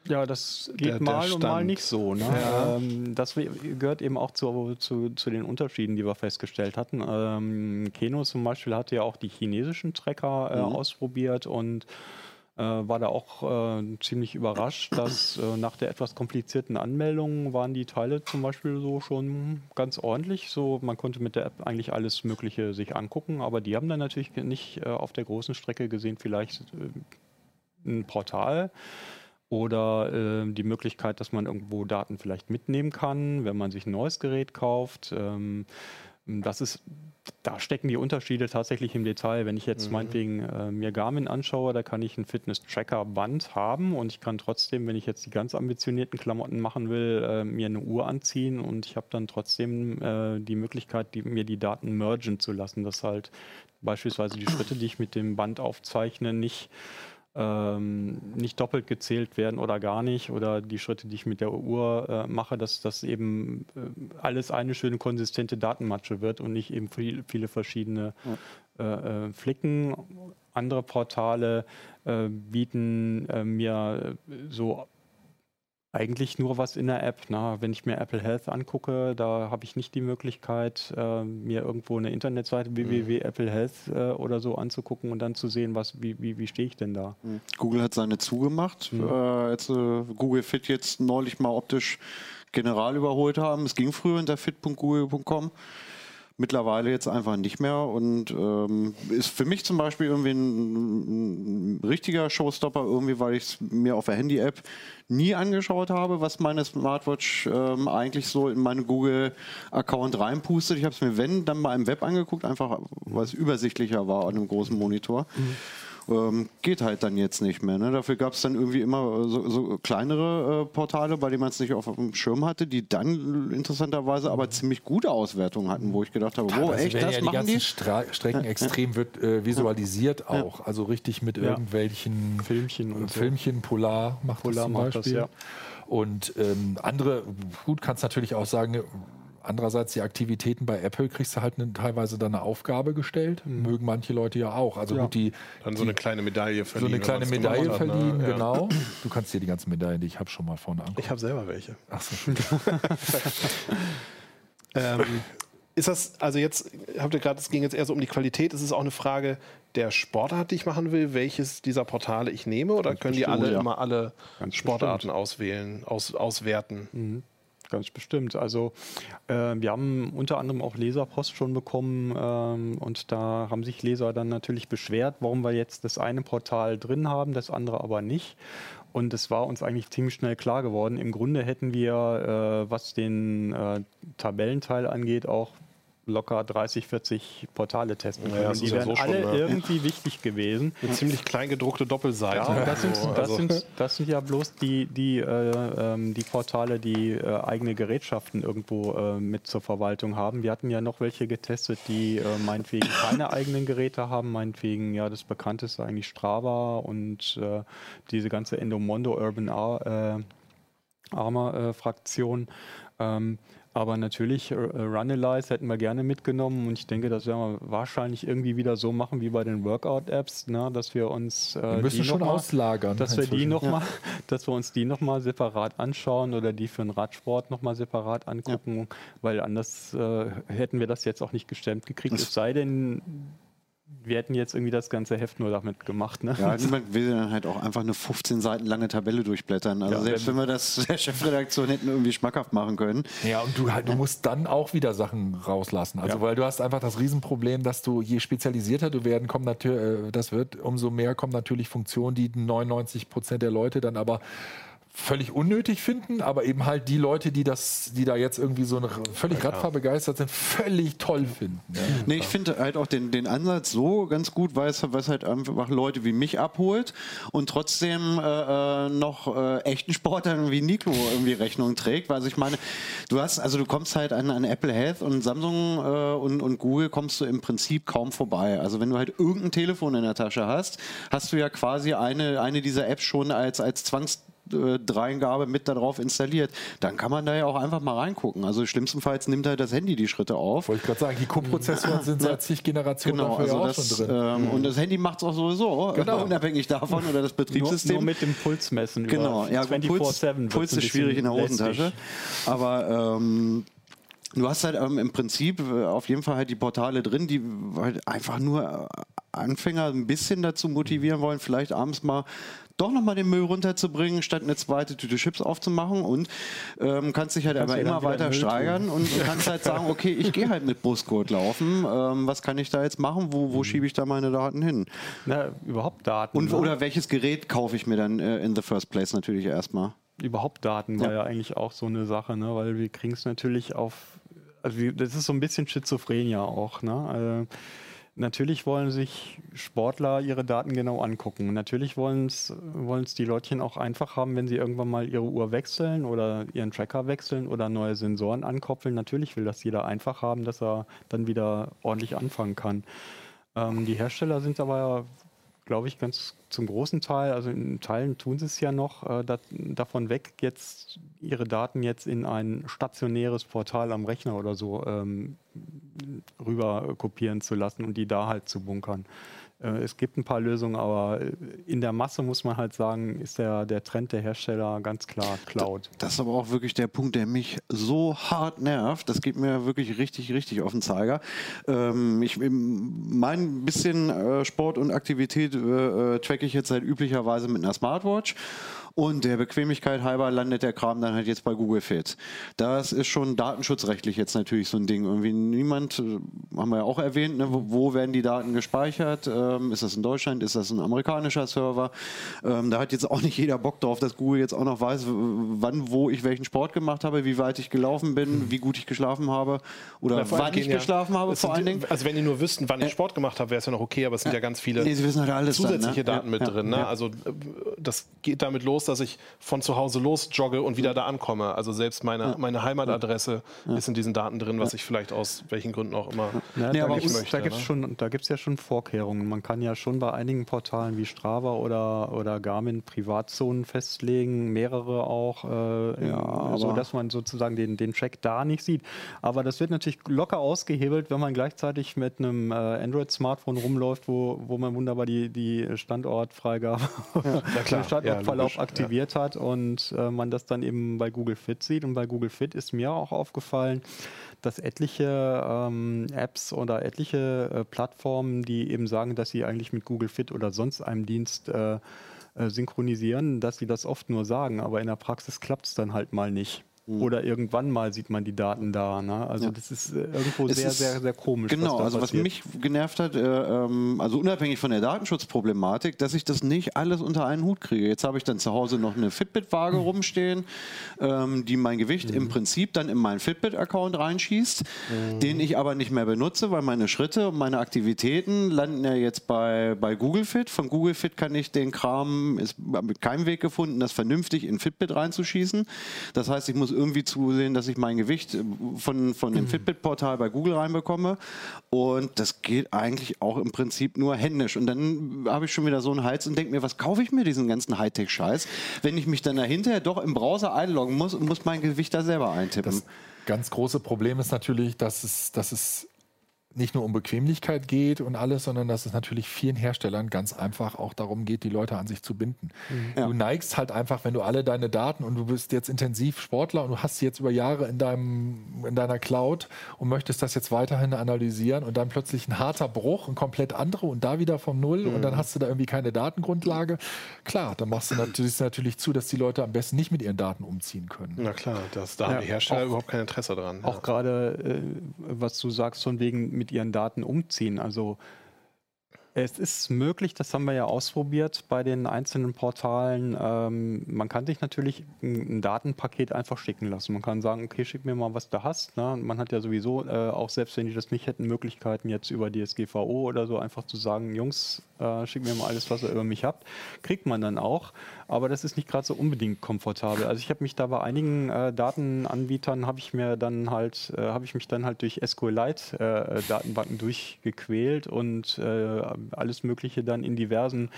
ja, das geht der, mal der und mal nicht so. Ne? Ja. Ähm, das gehört eben auch zu, zu, zu, den Unterschieden, die wir festgestellt hatten. Ähm, Keno zum Beispiel hatte ja auch die chinesischen Tracker äh, mhm. ausprobiert und äh, war da auch äh, ziemlich überrascht, dass äh, nach der etwas komplizierten Anmeldung waren die Teile zum Beispiel so schon ganz ordentlich. So, man konnte mit der App eigentlich alles Mögliche sich angucken, aber die haben dann natürlich nicht äh, auf der großen Strecke gesehen, vielleicht äh, ein Portal oder äh, die Möglichkeit, dass man irgendwo Daten vielleicht mitnehmen kann, wenn man sich ein neues Gerät kauft. Ähm, das ist, da stecken die Unterschiede tatsächlich im Detail. Wenn ich jetzt mhm. meinetwegen äh, mir Garmin anschaue, da kann ich ein Fitness-Tracker-Band haben und ich kann trotzdem, wenn ich jetzt die ganz ambitionierten Klamotten machen will, äh, mir eine Uhr anziehen und ich habe dann trotzdem äh, die Möglichkeit, die, mir die Daten mergen zu lassen, dass halt beispielsweise die Schritte, die ich mit dem Band aufzeichne, nicht ähm, nicht doppelt gezählt werden oder gar nicht oder die Schritte, die ich mit der Uhr äh, mache, dass das eben äh, alles eine schöne konsistente Datenmatsche wird und nicht eben viel, viele verschiedene ja. äh, äh Flicken. Andere Portale äh, bieten mir so eigentlich nur was in der App. Na, wenn ich mir Apple Health angucke, da habe ich nicht die Möglichkeit, äh, mir irgendwo eine Internetseite mhm. www.applehealth äh, oder so anzugucken und dann zu sehen, was, wie, wie, wie stehe ich denn da. Mhm. Google hat seine zugemacht. Mhm. Äh, als äh, Google Fit jetzt neulich mal optisch general überholt haben. Es ging früher unter fit.google.com mittlerweile jetzt einfach nicht mehr und ähm, ist für mich zum Beispiel irgendwie ein, ein richtiger Showstopper, irgendwie, weil ich es mir auf der Handy-App nie angeschaut habe, was meine Smartwatch ähm, eigentlich so in meinen Google-Account reinpustet. Ich habe es mir, wenn, dann mal im Web angeguckt, einfach weil es übersichtlicher war an einem großen Monitor. Mhm ähm, geht halt dann jetzt nicht mehr. Ne? Dafür gab es dann irgendwie immer so, so kleinere äh, Portale, bei denen man es nicht auf dem Schirm hatte, die dann interessanterweise aber ziemlich gute Auswertungen hatten, wo ich gedacht habe, wo, echt, das ja machen die? ganzen Stra Strecken ja, extrem wird äh, visualisiert ja. auch, also richtig mit irgendwelchen Filmchen und Filmchen, so. Polar macht Polar das zum Beispiel. Das, und ähm, andere, gut, kannst natürlich auch sagen, Andererseits die Aktivitäten bei Apple kriegst du halt eine, teilweise dann eine Aufgabe gestellt. Mhm. Mögen manche Leute ja auch. Also ja. gut, die dann so eine kleine Medaille verliehen. So eine kleine Medaille hat, ne? verliehen, ne? genau. Du kannst dir die ganzen Medaillen, die ich habe, schon mal vorne angucken. Ich habe selber welche. Ach so. ähm, ist das, also jetzt habt ihr gerade, es ging jetzt eher so um die Qualität, ist es auch eine Frage der Sportart, die ich machen will, welches dieser Portale ich nehme oder Ganz können die alle ja. immer alle Ganz Sportarten bestimmt. auswählen, aus, auswerten? Mhm. Ganz bestimmt. Also äh, wir haben unter anderem auch Leserpost schon bekommen ähm, und da haben sich Leser dann natürlich beschwert, warum wir jetzt das eine Portal drin haben, das andere aber nicht. Und es war uns eigentlich ziemlich schnell klar geworden. Im Grunde hätten wir, äh, was den äh, Tabellenteil angeht, auch locker 30, 40 Portale testen können. Ja, die wären ja so alle schon, ne? irgendwie wichtig gewesen. Eine ziemlich klein gedruckte Doppelseite. Ja, das, sind, das, also. sind, das sind ja bloß die, die, äh, ähm, die Portale, die äh, eigene Gerätschaften irgendwo äh, mit zur Verwaltung haben. Wir hatten ja noch welche getestet, die äh, meinetwegen keine eigenen Geräte haben, meinetwegen ja das bekannteste eigentlich Strava und äh, diese ganze Endomondo Urban Ar äh, Armor Fraktion. Ähm, Aber natürlich, äh, Runalyze hätten wir gerne mitgenommen und ich denke, das werden wir wahrscheinlich irgendwie wieder so machen wie bei den Workout-Apps, ne, dass wir uns äh, wir müssen schon mal, auslagern. dass wir die noch mal, dass wir uns die nochmal separat anschauen oder die für den Radsport nochmal separat angucken, weil anders äh, hätten wir das jetzt auch nicht gestemmt gekriegt. Es sei denn, wir hätten jetzt irgendwie das ganze Heft nur damit gemacht. Ne? Ja, niemand will dann halt auch einfach eine 15 Seiten lange Tabelle durchblättern. Also Ja, selbst wenn wir das der Chefredaktion hätten irgendwie schmackhaft machen können. Ja, und du, halt, du musst dann auch wieder Sachen rauslassen. Also, Ja. weil du hast einfach das Riesenproblem, dass du, je spezialisierter du werden, kommen natürlich, das wird, umso mehr kommen natürlich Funktionen, die 99 Prozent der Leute dann aber völlig unnötig finden, aber eben halt die Leute, die das, die da jetzt irgendwie so eine, völlig radfahrbegeistert sind, völlig toll finden. Ja. Nee, ich finde halt auch den, den Ansatz so ganz gut, weil es, es halt einfach Leute wie mich abholt und trotzdem äh, äh, noch äh, echten Sportlern wie Nico irgendwie Rechnung trägt. Weil also ich meine, du hast, also du kommst halt an, an Apple Health und Samsung äh, und, und Google kommst du im Prinzip kaum vorbei. Also wenn du halt irgendein Telefon in der Tasche hast, hast du ja quasi eine, eine dieser Apps schon als, als Zwangs Dreingabe mit darauf installiert, dann kann man da ja auch einfach mal reingucken. Also schlimmstenfalls nimmt halt das Handy die Schritte auf. Wollte ich gerade sagen, die Co-Prozessoren sind seit zig Generationen Genau, also auch das, schon drin. ähm, und das Handy macht es auch sowieso, Genau. unabhängig davon oder das Nur, Betriebssystem. nur mit dem Puls messen. über genau, ja, gut, Puls, 24/7 wird's Puls ist schwierig in der Hosentasche, lästig. aber ähm, Du hast halt ähm, im Prinzip äh, auf jeden Fall halt die Portale drin, die halt einfach nur äh, Anfänger ein bisschen dazu motivieren wollen, vielleicht abends mal doch nochmal den Müll runterzubringen, statt eine zweite Tüte Chips aufzumachen und ähm, kannst dich halt Kannst aber ja immer weiter steigern und du kannst halt sagen, okay, ich gehe halt mit Brustgurt laufen, ähm, was kann ich da jetzt machen, wo, wo schiebe ich da meine Daten hin? Na, überhaupt Daten. Und ne? oder welches Gerät kaufe ich mir dann äh, in the first place natürlich erstmal? überhaupt Daten war ja eigentlich auch so eine Sache, ne? weil wir kriegen es natürlich auf, also das ist so ein bisschen Schizophrenia auch. Ne? Äh, natürlich wollen sich Sportler ihre Daten genau angucken. Natürlich wollen es die Leutchen auch einfach haben, wenn sie irgendwann mal ihre Uhr wechseln oder ihren Tracker wechseln oder neue Sensoren ankoppeln. Natürlich will das jeder einfach haben, dass er dann wieder ordentlich anfangen kann. Ähm, die Hersteller sind aber ja glaube ich, ganz zum großen Teil, also in Teilen tun sie es ja noch, äh, dat, davon weg, jetzt ihre Daten jetzt in ein stationäres Portal am Rechner oder so ähm, rüber kopieren zu lassen und die da halt zu bunkern. Äh, es gibt ein paar Lösungen, aber in der Masse muss man halt sagen, ist der, der Trend der Hersteller ganz klar Cloud. Das ist aber auch wirklich der Punkt, der mich so hart nervt. Das geht mir wirklich richtig, richtig auf den Zeiger. Ähm, ich, mein bisschen äh, Sport und Aktivität äh, äh, tracke ich jetzt halt üblicherweise mit einer Smartwatch. Und der Bequemlichkeit halber landet der Kram dann halt jetzt bei Google Fit. Das ist schon datenschutzrechtlich jetzt natürlich so ein Ding. Irgendwie niemand, äh, haben wir ja auch erwähnt, ne, wo, werden die Daten gespeichert? Ähm, ist das in Deutschland? Ist das ein amerikanischer Server? Ähm, da hat jetzt auch nicht jeder Bock drauf, dass Google jetzt auch noch weiß, wann, wo ich welchen Sport gemacht habe, wie weit ich gelaufen bin, wie gut ich geschlafen habe oder Na, wann ich ja- geschlafen habe es vor allen Dingen. Also wenn die nur wüssten, wann ich Sport gemacht habe, wäre es ja noch okay, aber es sind ja ganz viele Nee, halt alles dann, zusätzliche ne? Daten Ja, mit ja, drin. Ne? ja. Also äh, das geht damit los, dass ich von zu Hause los jogge und wieder da ankomme. Also selbst meine, meine Heimatadresse ist in diesen Daten drin, was ich vielleicht aus welchen Gründen auch immer Ja, Nee, da aber gibt es möchte, da ne? schon, da gibt's ja schon Vorkehrungen. Man kann ja schon bei einigen Portalen wie Strava oder, oder Garmin Privatzonen festlegen, mehrere auch, äh, Ja, so aber- dass man sozusagen den, den Track da nicht sieht. Aber das wird natürlich locker ausgehebelt, wenn man gleichzeitig mit einem äh, Android-Smartphone rumläuft, wo, wo man wunderbar die, die Standortfreigabe, den Standortverlauf logisch, aktiviert hat und äh, man das dann eben bei Google Fit sieht. Und bei Google Fit ist mir auch aufgefallen, dass etliche ähm, Apps oder etliche äh, Plattformen, die eben sagen, dass sie eigentlich mit Google Fit oder sonst einem Dienst äh, äh, synchronisieren, dass sie das oft nur sagen, aber in der Praxis klappt es dann halt mal nicht. Oder irgendwann mal sieht man die Daten da. Ne? Also Ja. das ist äh, irgendwo Es sehr, ist- sehr, sehr komisch. Genau, also was passiert. mich genervt hat, äh, ähm, also unabhängig von der Datenschutzproblematik, dass ich das nicht alles unter einen Hut kriege. Jetzt habe ich dann zu Hause noch eine Fitbit-Waage Hm. rumstehen, ähm, die mein Gewicht im Prinzip dann in meinen Fitbit-Account reinschießt, Hm. den ich aber nicht mehr benutze, weil meine Schritte und meine Aktivitäten landen ja jetzt bei, bei Google Fit. Von Google Fit kann ich den Kram, ist mit keinem Weg gefunden, das vernünftig in Fitbit reinzuschießen. Das heißt, ich muss irgendwie zusehen, dass ich mein Gewicht äh, von, von dem Fitbit-Portal bei Google reinbekomme. Und das geht eigentlich auch im Prinzip nur händisch. Und dann habe ich schon wieder so einen Hals und denke mir, was kaufe ich mir diesen ganzen Hightech-Scheiß, wenn ich mich dann dahinter doch im Browser einloggen muss und muss mein Gewicht da selber eintippen. Das ganz große Problem ist natürlich, dass es, dass es nicht nur um Bequemlichkeit geht und alles, sondern dass es natürlich vielen Herstellern ganz einfach auch darum geht, die Leute an sich zu binden. Mhm. Ja. Du neigst halt einfach, wenn du alle deine Daten und du bist jetzt intensiv Sportler und du hast sie jetzt über Jahre in, deinem, in deiner Cloud und möchtest das jetzt weiterhin analysieren und dann plötzlich ein harter Bruch, ein komplett andere und da wieder vom Null mhm. und dann mhm. hast du da irgendwie keine Datengrundlage. Klar, dann machst du natürlich, natürlich zu, dass die Leute am besten nicht mit ihren Daten umziehen können. Na klar, das, da ja, haben die Hersteller auch, überhaupt kein Interesse dran. Auch ja. gerade, äh, was du sagst, von wegen mit ihren Daten umziehen. Also es ist möglich, das haben wir ja ausprobiert bei den einzelnen Portalen. Ähm, man kann sich natürlich ein, Datenpaket einfach schicken lassen. Man kann sagen, okay, schick mir mal, was du hast. Ne? Man hat ja sowieso, äh, auch selbst wenn die das nicht hätten, Möglichkeiten jetzt über DSGVO oder so einfach zu sagen, Jungs, äh, schick mir mal alles, was ihr über mich habt. Kriegt man dann auch. Aber das ist nicht gerade so unbedingt komfortabel. Also ich habe mich da bei einigen äh, Datenanbietern habe ich mir dann halt, äh, habe ich mich dann halt durch SQLite äh, Datenbanken durchgequält und äh, alles Mögliche dann in diversen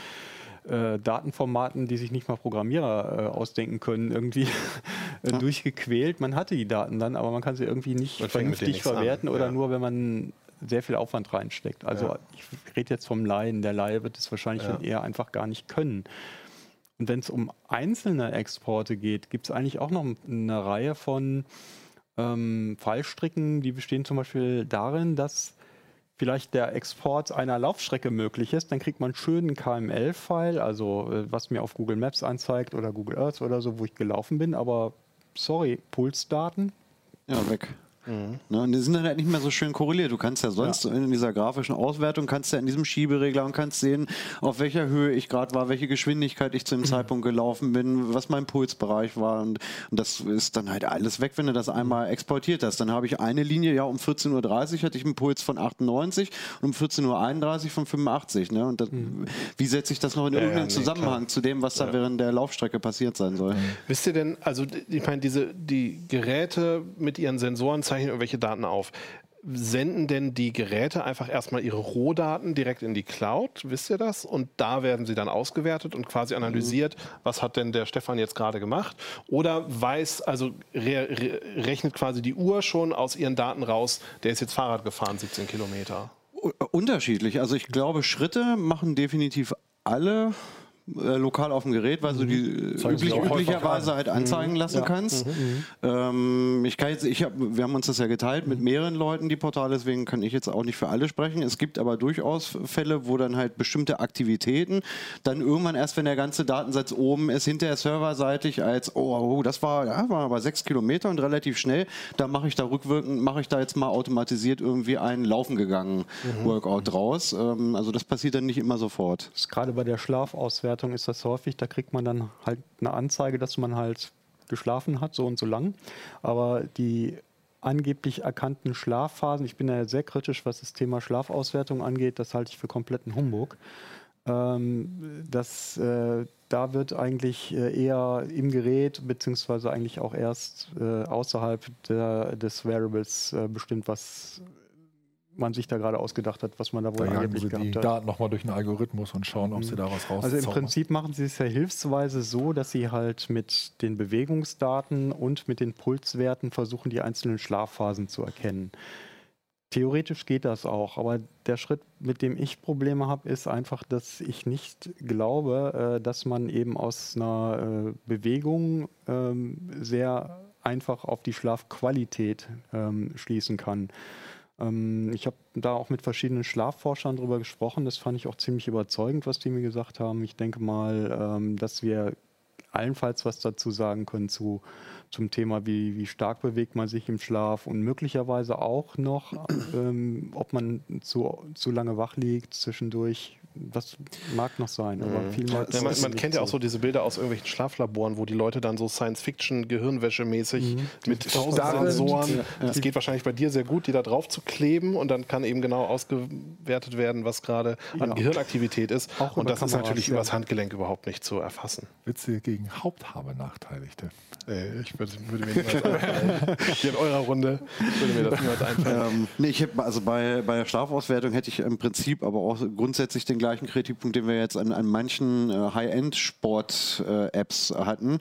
äh, Datenformaten, die sich nicht mal Programmierer äh, ausdenken können, irgendwie äh, ja. durchgequält. Man hatte die Daten dann, aber man kann sie irgendwie nicht vernünftig verwerten an. oder ja. nur, wenn man sehr viel Aufwand reinsteckt. Also ja. ich rede jetzt vom Laien. Der Laie wird es wahrscheinlich ja. eher einfach gar nicht können. Und wenn es um einzelne Exporte geht, gibt es eigentlich auch noch eine Reihe von ähm, Fallstricken, die bestehen zum Beispiel darin, dass vielleicht der Export einer Laufstrecke möglich ist, dann kriegt man einen schönen KML-File, also äh, was mir auf Google Maps anzeigt oder Google Earth oder so, wo ich gelaufen bin, aber sorry, Pulsdaten. Ja, weg. Mhm. Ne, und die sind dann halt nicht mehr so schön korreliert. Du kannst ja sonst ja. in dieser grafischen Auswertung, kannst ja in diesem Schieberegler und kannst sehen, auf welcher Höhe ich gerade war, welche Geschwindigkeit ich zu dem mhm. Zeitpunkt gelaufen bin, was mein Pulsbereich war. Und, und, das ist dann halt alles weg, wenn du das einmal exportiert hast. Dann habe ich eine Linie, ja, um 14.30 Uhr hatte ich einen Puls von 98 und um 14.31 Uhr von 85. Ne? Und das, mhm. wie setze ich das noch in ja, irgendeinen ja, nee, Zusammenhang klar. zu dem, was da während der Laufstrecke passiert sein soll? Wisst ihr denn, also ich meine, diese die Geräte mit ihren Sensoren zeichnen irgendwelche Daten auf. Senden denn die Geräte einfach erstmal ihre Rohdaten direkt in die Cloud? Wisst ihr das? Und da werden sie dann ausgewertet und quasi analysiert, was hat denn der Stefan jetzt gerade gemacht? Oder weiß, also re re rechnet quasi die Uhr schon aus ihren Daten raus, der ist jetzt Fahrrad gefahren, 17 Kilometer? Unterschiedlich. Also ich glaube, Schritte machen definitiv alle äh, lokal auf dem Gerät, weil mhm. du die üblich, üblicherweise halt anzeigen mhm. lassen ja. kannst. Mhm. mhm. Ähm, ich kann jetzt, ich hab, wir haben uns das ja geteilt mit mhm. mehreren Leuten, die Portale, deswegen kann ich jetzt auch nicht für alle sprechen. Es gibt aber durchaus Fälle, wo dann halt bestimmte Aktivitäten dann irgendwann erst, wenn der ganze Datensatz oben ist, hinterher serverseitig als, oh, oh das war, ja, war aber sechs Kilometer und relativ schnell, da mache ich da rückwirkend, mache ich da jetzt mal automatisiert irgendwie einen Laufen gegangen mhm. Workout draus. Ähm, also das passiert dann nicht immer sofort. Das ist gerade bei der Schlafauswertung Veranstaltungen ist das häufig, da kriegt man dann halt eine Anzeige, dass man halt geschlafen hat, so und so lang. Aber die angeblich erkannten Schlafphasen, ich bin ja sehr kritisch, was das Thema Schlafauswertung angeht, das halte ich für kompletten Humbug. Ähm, das, äh, da wird eigentlich äh, eher im Gerät, beziehungsweise eigentlich auch erst äh, außerhalb der, des Variables äh, bestimmt, was man sich da gerade ausgedacht hat, was man da wohl da angeblich gehabt die hat. Daten nochmal durch einen Algorithmus und schauen, ob mhm. sie daraus raus. Also im Prinzip machen sie es ja hilfsweise so, dass sie halt mit den Bewegungsdaten und mit den Pulswerten versuchen, die einzelnen Schlafphasen zu erkennen. Theoretisch geht das auch, aber der Schritt, mit dem ich Probleme habe, ist einfach, dass ich nicht glaube, äh, dass man eben aus einer äh, Bewegung ähm, sehr einfach auf die Schlafqualität ähm, schließen kann. Ähm, ich habe da auch mit verschiedenen Schlafforschern darüber gesprochen. Das fand ich auch ziemlich überzeugend, was die mir gesagt haben. Ich denke mal, ähm, dass wir allenfalls was dazu sagen können zu, zum Thema, wie, wie stark bewegt man sich im Schlaf und möglicherweise auch noch, ähm, ob man zu, zu lange wach liegt zwischendurch, das mag noch sein, aber mhm. viel ja, man, man kennt ja auch so diese Bilder aus irgendwelchen Schlaflaboren, wo die Leute dann so Science-Fiction-Gehirnwäsche-mäßig mhm. mit tausend Sensoren, ja, das geht wahrscheinlich bei dir sehr gut, die da drauf zu kleben und dann kann eben genau ausgewertet werden, was gerade an Gehirnaktivität ist. Auch und das Kameras, ist natürlich übers Handgelenk überhaupt nicht zu erfassen. Witze gegen Haupthaber-Nachteiligte. Äh, ich würde, würde mir niemals einfallen. Hier in eurer Runde würde mir das niemals einfallen. Ähm, nee, ich hab, also bei, bei der Schlafauswertung hätte ich im Prinzip aber auch grundsätzlich den gleichen Kritikpunkt, den wir jetzt an, an manchen äh, High-End-Sport-Apps hatten.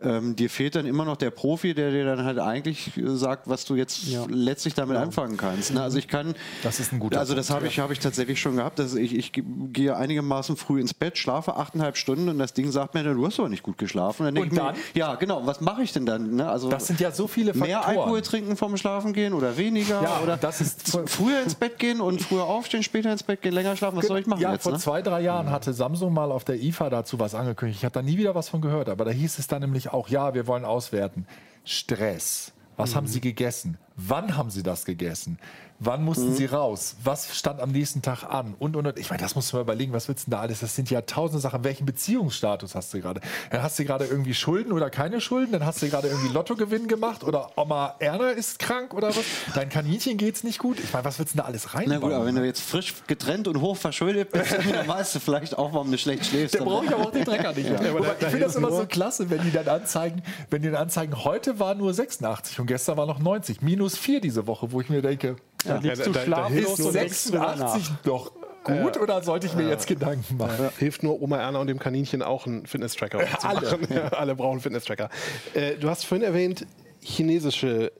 Ähm, dir fehlt dann immer noch der Profi, der dir dann halt eigentlich äh, sagt, was du jetzt ja. letztlich damit ja. anfangen kannst. Ne? Also ich kann. Das ist ein guter Also das habe ich, hab ich tatsächlich schon gehabt. Dass ich, ich gehe einigermaßen früh ins Bett, schlafe achteinhalb Stunden und das Ding sagt mir, du hast aber nicht gut geschlafen. Dann, und dann? Mir, ja, genau. Was mache ich denn dann? Ne? Also das sind ja so viele Faktoren. Mehr Alkohol trinken vom Schlafen gehen oder weniger? Ja, oder das ist früher ins Bett gehen und früher aufstehen, später ins Bett gehen, länger schlafen. Was soll ich machen ja, jetzt? Vor ne? zwei, drei Jahren hatte Samsung mal auf der IFA dazu was angekündigt. Ich habe da nie wieder was von gehört, aber da hieß es dann nämlich auch, ja, wir wollen auswerten. Stress. Was mhm. haben Sie gegessen? Wann haben Sie das gegessen? Wann mussten mhm. sie raus? Was stand am nächsten Tag an? Und, und, und. Ich meine, das musst du mal überlegen, was willst du denn da alles? Das sind ja tausende Sachen. Welchen Beziehungsstatus hast du gerade? Dann hast du gerade irgendwie Schulden oder keine Schulden? Dann hast du gerade irgendwie Lottogewinn gemacht? Oder Oma Erna ist krank oder was? Dein Kaninchen geht's nicht gut? Ich meine, was willst du denn da alles rein? Na gut, aber wenn du jetzt frisch getrennt und hoch verschuldet bist, dann weißt du vielleicht auch, warum du schlecht schläfst. Dann brauche ich aber auch den Trecker nicht mehr. Ja, aber ich finde das immer so klasse, wenn die dann anzeigen, wenn die dann anzeigen, heute war nur 86 und gestern war noch 90. Minus 4 diese Woche, wo ich mir denke, da liegst du schlaflos ist 86 doch gut ja. oder sollte ich mir ja. jetzt Gedanken machen? Ja. Hilft nur Oma Erna und dem Kaninchen auch einen Fitness-Tracker zu alle. alle brauchen Fitness-Tracker. Äh, du hast vorhin erwähnt, chinesische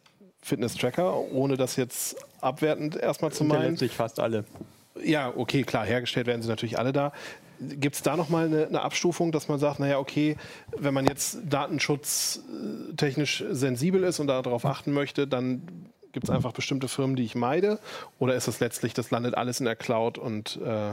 Fitness-Tracker, ohne das jetzt abwertend erstmal zu meinen. Letztlich fast alle. Ja, okay, klar, hergestellt werden sie natürlich alle da. Gibt es da nochmal eine, eine Abstufung, dass man sagt, naja, okay, wenn man jetzt datenschutztechnisch sensibel ist und darauf achten möchte, dann Gibt es einfach bestimmte Firmen, die ich meide? Oder ist es letztlich, das landet alles in der Cloud und äh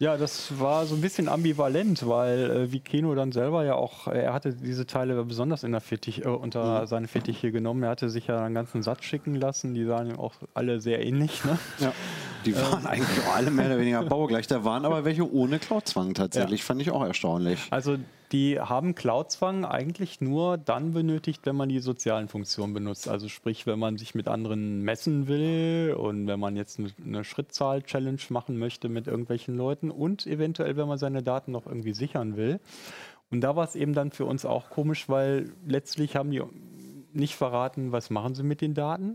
ja, das war so ein bisschen ambivalent, weil äh, wie Keno dann selber ja auch, äh, er hatte diese Teile besonders in der Fittich, äh, unter mhm. seine Fittiche genommen. Er hatte sich ja einen ganzen Satz schicken lassen, die sahen auch alle sehr ähnlich. Ne? Ja. Die waren ähm. eigentlich auch alle mehr oder weniger baugleich. Da waren aber welche ohne Cloudzwang tatsächlich, ja. fand ich auch erstaunlich. Also die haben Cloudzwang eigentlich nur dann benötigt, wenn man die sozialen Funktionen benutzt. Also sprich, wenn man sich mit anderen messen will und wenn man jetzt eine Schrittzahl-Challenge machen möchte mit irgendwelchen Leuten und eventuell, wenn man seine Daten noch irgendwie sichern will. Und da war es eben dann für uns auch komisch, weil letztlich haben die nicht verraten, was machen sie mit den Daten.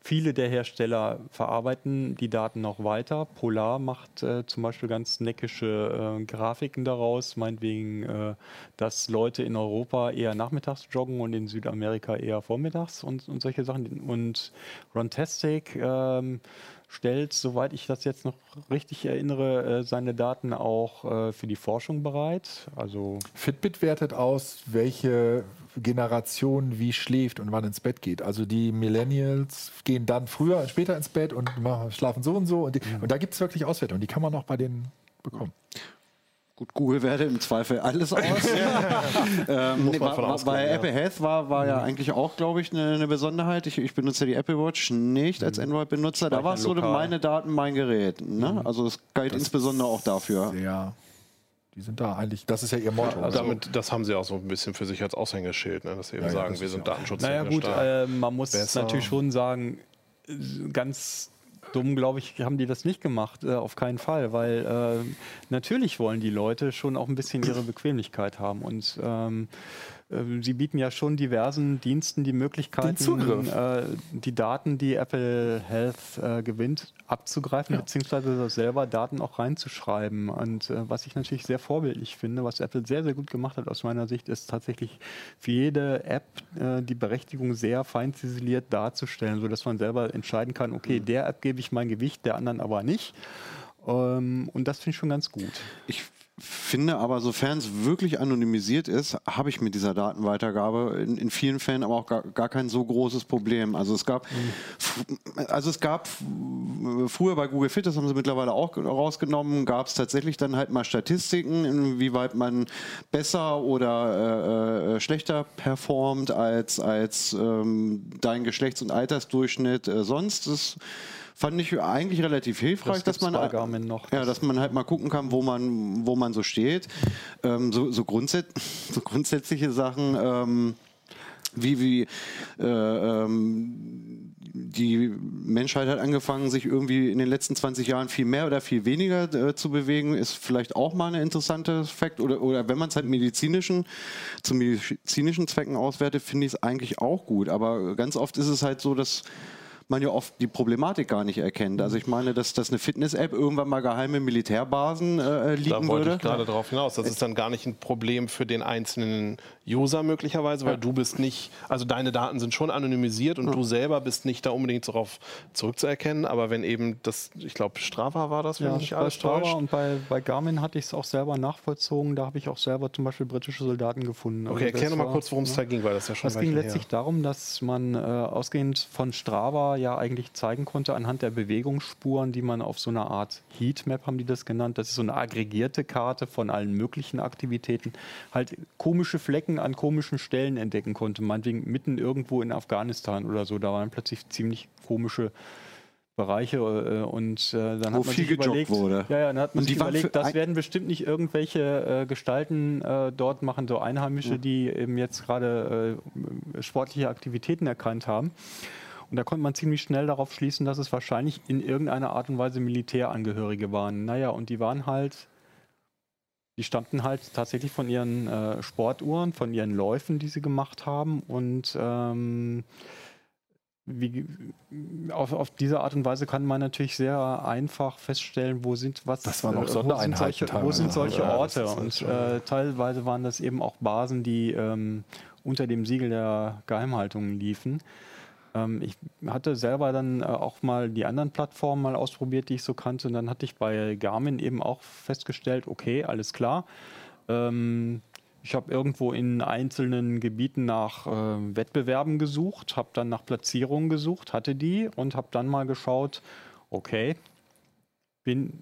Viele der Hersteller verarbeiten die Daten noch weiter. Polar macht äh, zum Beispiel ganz neckische äh, Grafiken daraus, meinetwegen, äh, dass Leute in Europa eher nachmittags joggen und in Südamerika eher vormittags und, und solche Sachen. Und Runtastic ähm, stellt, soweit ich das jetzt noch richtig erinnere, äh, seine Daten auch äh, für die Forschung bereit. Also Fitbit wertet aus, welche Generation wie schläft und wann ins Bett geht. Also die Millennials gehen dann früher und später ins Bett und schlafen so und so. Und, die, mhm. und da gibt es wirklich Auswertungen, die kann man auch bei denen bekommen. Gut, Google werte im Zweifel alles aus. ähm, nee, war, bei ja. Apple Health war, war ja mhm. eigentlich auch, glaube ich, eine, eine Besonderheit. Ich, ich, benutze die Apple Watch nicht als mhm. Android-Benutzer. Da war es so meine Daten, mein Gerät. Ne? Mhm. Also es galt das insbesondere auch dafür. Ja. Die sind da eigentlich, das ist ja ihr Motto. Also damit, das haben sie auch so ein bisschen für sich als Aushängeschild, ne? dass sie eben ja, sagen, wir sind Datenschutz. Naja gut, äh, man muss besser. natürlich schon sagen, ganz dumm, glaube ich, haben die das nicht gemacht, äh, auf keinen Fall, weil äh, natürlich wollen die Leute schon auch ein bisschen ihre Bequemlichkeit haben und ähm, äh, Sie bieten ja schon diversen Diensten die Möglichkeit, äh, die Daten, die Apple Health äh, gewinnt, abzugreifen, ja. beziehungsweise selber Daten auch reinzuschreiben. Und äh, was ich natürlich sehr vorbildlich finde, was Apple sehr, sehr gut gemacht hat aus meiner Sicht, ist tatsächlich für jede App äh, die Berechtigung sehr fein ziseliert darzustellen, sodass man selber entscheiden kann, okay, mhm. der App gebe ich mein Gewicht, der anderen aber nicht. Ähm, und das finde ich schon ganz gut. Ich finde aber, sofern es wirklich anonymisiert ist, habe ich mit dieser Datenweitergabe in, in vielen Fällen aber auch gar, gar, kein so großes Problem. Also es gab, mhm. also es gab früher bei Google Fit, das haben sie mittlerweile auch rausgenommen, gab es tatsächlich dann halt mal Statistiken, inwieweit man besser oder äh, äh, schlechter performt als, als ähm, dein Geschlechts- und Altersdurchschnitt äh, sonst. Das fand ich eigentlich relativ hilfreich, das dass man noch, ja, dass man halt mal gucken kann, wo man wo man so steht. Ähm, so, so, grundsätz so, grundsätzliche Sachen. Ähm, wie, wie äh, ähm, die Menschheit hat angefangen, sich irgendwie in den letzten 20 Jahren viel mehr oder viel weniger äh, zu bewegen, ist vielleicht auch mal ein interessanter Fakt. Oder, oder wenn man es halt medizinischen, zu medizinischen Zwecken auswertet, finde ich es eigentlich auch gut. Aber ganz oft ist es halt so, dass man ja oft die Problematik gar nicht erkennt. Also ich meine, dass, dass eine Fitness-App irgendwann mal geheime Militärbasen äh, liegen Da wollte würde. ich gerade darauf hinaus. Das ist dann gar nicht ein Problem für den einzelnen User möglicherweise, weil du bist nicht, also deine Daten sind schon anonymisiert und du selber bist nicht da unbedingt darauf zurückzuerkennen. Aber wenn eben das, ich glaube, Strava war das, wenn Ja, bei alles Strava täuscht. und bei, bei Garmin hatte ich es auch selber nachvollzogen. Da habe ich auch selber zum Beispiel britische Soldaten gefunden. Okay, Also erklär das noch mal war- kurz, worum es da ging, weil das ja schon Es ging letztlich her. darum, dass man äh, ausgehend von Strava ja eigentlich zeigen konnte, anhand der Bewegungsspuren, die man auf so einer Art Heatmap, haben die das genannt, das ist so eine aggregierte Karte von allen möglichen Aktivitäten, halt komische Flecken an komischen Stellen entdecken konnte. Meinetwegen mitten irgendwo in Afghanistan oder so, da waren plötzlich ziemlich komische Bereiche äh, und äh, dann Wo hat man viel sich überlegt, wurde. ja, ja, dann hat man sich überlegt, das werden bestimmt nicht irgendwelche äh, Gestalten äh, dort machen, so Einheimische, die eben jetzt gerade äh, sportliche Aktivitäten erkannt haben. Und da konnte man ziemlich schnell darauf schließen, dass es wahrscheinlich in irgendeiner Art und Weise Militärangehörige waren. Naja, und die waren halt, die stammten halt tatsächlich von ihren äh, Sportuhren, von ihren Läufen, die sie gemacht haben. Und ähm, wie, auf, auf diese Art und Weise kann man natürlich sehr einfach feststellen, wo sind was Das waren auch äh, wo Sondereinheiten sind solche, wo sind solche Ja, Orte halt und äh, teilweise waren das eben auch Basen, die ähm, unter dem Siegel der Geheimhaltung liefen. Ähm, ich hatte selber dann äh, auch mal die anderen Plattformen mal ausprobiert, die ich so kannte und dann hatte ich bei Garmin eben auch festgestellt, okay, alles klar. Ähm, ich habe irgendwo in einzelnen Gebieten nach äh, Wettbewerben gesucht, habe dann nach Platzierungen gesucht, hatte die und habe dann mal geschaut, okay, bin,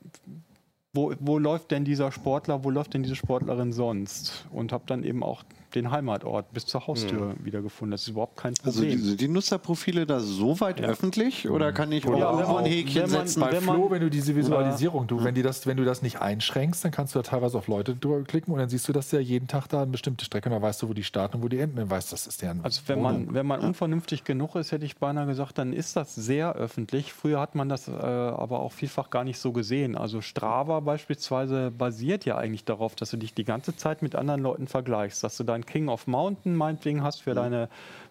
wo, wo läuft denn dieser Sportler, wo läuft denn diese Sportlerin sonst? Und habe dann eben auch den Heimatort bis zur Haustür wiedergefunden. Das ist überhaupt kein Also Problem. die, sind die Nutzerprofile da so weit Ja. öffentlich oder kann ich Ja, auch wenn irgendwo man- ein Häkchen wenn man- setzen? Bei wenn Flo, man- wenn du diese Visualisierung, du, wenn, die das, wenn du das nicht einschränkst, dann kannst du da teilweise auf Leute drüber klicken und dann siehst du, dass der jeden Tag da eine bestimmte Strecke und dann weißt du, wo die starten und wo die enden. Dann weißt das ist deren Also wenn Wohnung. man, wenn man unvernünftig genug ist, hätte ich beinahe gesagt, dann ist das sehr öffentlich. Früher hat man das äh, aber auch vielfach gar nicht so gesehen. Also Strava beispielsweise basiert ja eigentlich darauf, dass du dich die ganze Zeit mit anderen Leuten vergleichst. Dass du deinen King of Mountain meinetwegen hast für deine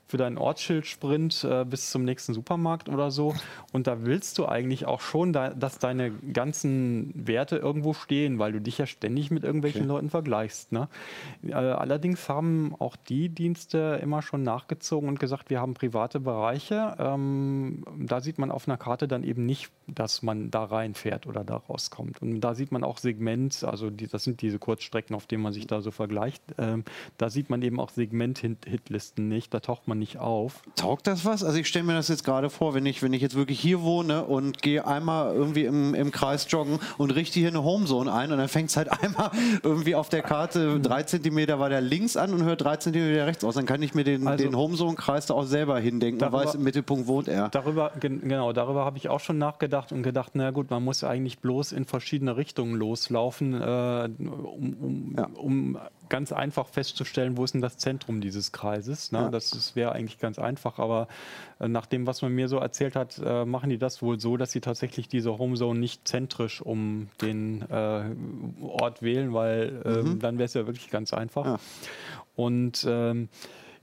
für deinen Ortsschildsprint äh, bis zum nächsten Supermarkt oder so. Und da willst du eigentlich auch schon, da, dass deine ganzen Werte irgendwo stehen, weil du dich ja ständig mit irgendwelchen Leuten vergleichst. Ne? Äh, allerdings haben auch die Dienste immer schon nachgezogen und gesagt, wir haben private Bereiche. Ähm, da sieht man auf einer Karte dann eben nicht, dass man da reinfährt oder da rauskommt. Und da sieht man auch Segment, also die, das sind diese Kurzstrecken, auf denen man sich da so vergleicht. Ähm, da sieht man eben auch Segment-Hitlisten nicht, da taucht man nicht auf. Taugt das was? Also ich stelle mir das jetzt gerade vor, wenn ich, wenn ich jetzt wirklich hier wohne und gehe einmal irgendwie im, im Kreis joggen und richte hier eine Homezone ein und dann fängt es halt einmal irgendwie auf der Karte drei Zentimeter weiter links an und hört drei Zentimeter rechts aus. Dann kann ich mir den, Also- den Homezone-Kreis da auch selber hindenken und Darüber- weiß, im Mittelpunkt wohnt er. Darüber, gen- genau, darüber habe ich auch schon nachgedacht und gedacht, na gut, man muss eigentlich bloß in verschiedene Richtungen loslaufen, äh, um, um, Ja. um ganz einfach festzustellen, wo ist denn das Zentrum dieses Kreises. Ne? Ja. Das, das wäre eigentlich ganz einfach, aber äh, nach dem, was man mir so erzählt hat, äh, machen die das wohl so, dass sie tatsächlich diese Homezone nicht zentrisch um den äh, Ort wählen, weil ähm, dann wäre es ja wirklich ganz einfach. Ja. Und ähm,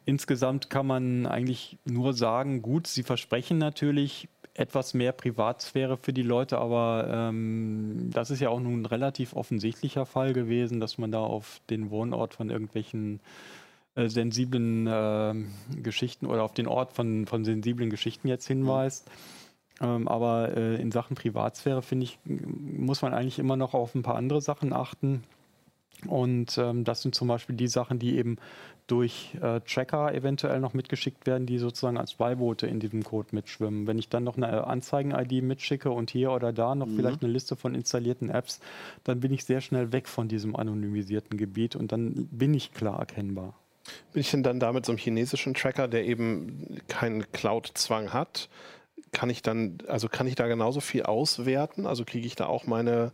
insgesamt kann man eigentlich nur sagen, gut, sie versprechen natürlich etwas mehr Privatsphäre für die Leute, aber ähm, das ist ja auch nun ein relativ offensichtlicher Fall gewesen, dass man da auf den Wohnort von irgendwelchen äh, sensiblen ähm, Geschichten oder auf den Ort von, von sensiblen Geschichten jetzt hinweist. Ähm, aber äh, in Sachen Privatsphäre, finde ich, muss man eigentlich immer noch auf ein paar andere Sachen achten. Und ähm, das sind zum Beispiel die Sachen, die eben durch äh, Tracker eventuell noch mitgeschickt werden, die sozusagen als Beiboote in diesem Code mitschwimmen. Wenn ich dann noch eine Anzeigen-ID mitschicke und hier oder da noch vielleicht eine Liste von installierten Apps, dann bin ich sehr schnell weg von diesem anonymisierten Gebiet und dann bin ich klar erkennbar. Bin ich denn dann da mit so einem chinesischen Tracker, der eben keinen Cloud-Zwang hat? Kann ich dann, also kann ich da genauso viel auswerten? Also kriege ich da auch meine,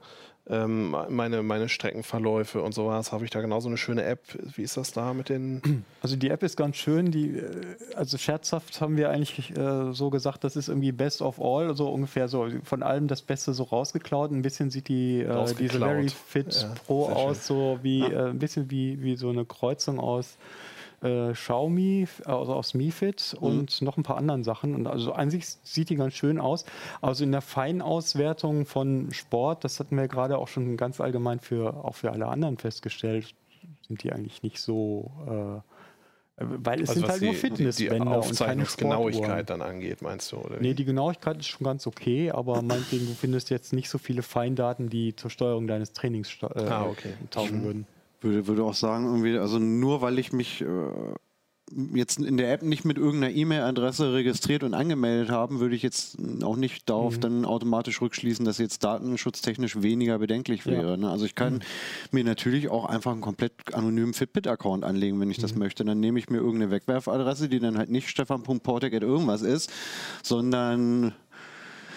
ähm, meine, meine Streckenverläufe und sowas? Habe ich da genauso eine schöne App? Wie ist das da mit den. Also die App ist ganz schön. Die, äh, also scherzhaft haben wir eigentlich äh, so gesagt, das ist irgendwie Best of All, so ungefähr so von allem das Beste so rausgeklaut. Ein bisschen sieht die äh, diese. Very Fit Ja, Pro aus, so wie äh, ein bisschen wie, wie so eine Kreuzung aus äh, Xiaomi, also aus Mi Fit und noch ein paar anderen Sachen. Und also an sich sieht die ganz schön aus. Also in der Feinauswertung von Sport, das hatten wir gerade auch schon ganz allgemein für auch für alle anderen festgestellt, sind die eigentlich nicht so. Äh, weil es Also sind halt die, nur Fitnessbänder und keine Sportuhren. dann angeht, meinst du? Oder wie? Nee, die Genauigkeit ist schon ganz okay, aber meinetwegen, du findest jetzt nicht so viele Feindaten, die zur Steuerung deines Trainings äh, Ah, okay. taugen würden. Würde, würde auch sagen, irgendwie, also nur weil ich mich äh, jetzt in der App nicht mit irgendeiner E-Mail-Adresse registriert und angemeldet habe, würde ich jetzt auch nicht darauf dann automatisch rückschließen, dass jetzt datenschutztechnisch weniger bedenklich Ja. wäre. Ne? Also ich kann mir natürlich auch einfach einen komplett anonymen Fitbit-Account anlegen, wenn ich das möchte. Dann nehme ich mir irgendeine Wegwerfadresse, die dann halt nicht stefan.portek irgendwas ist, sondern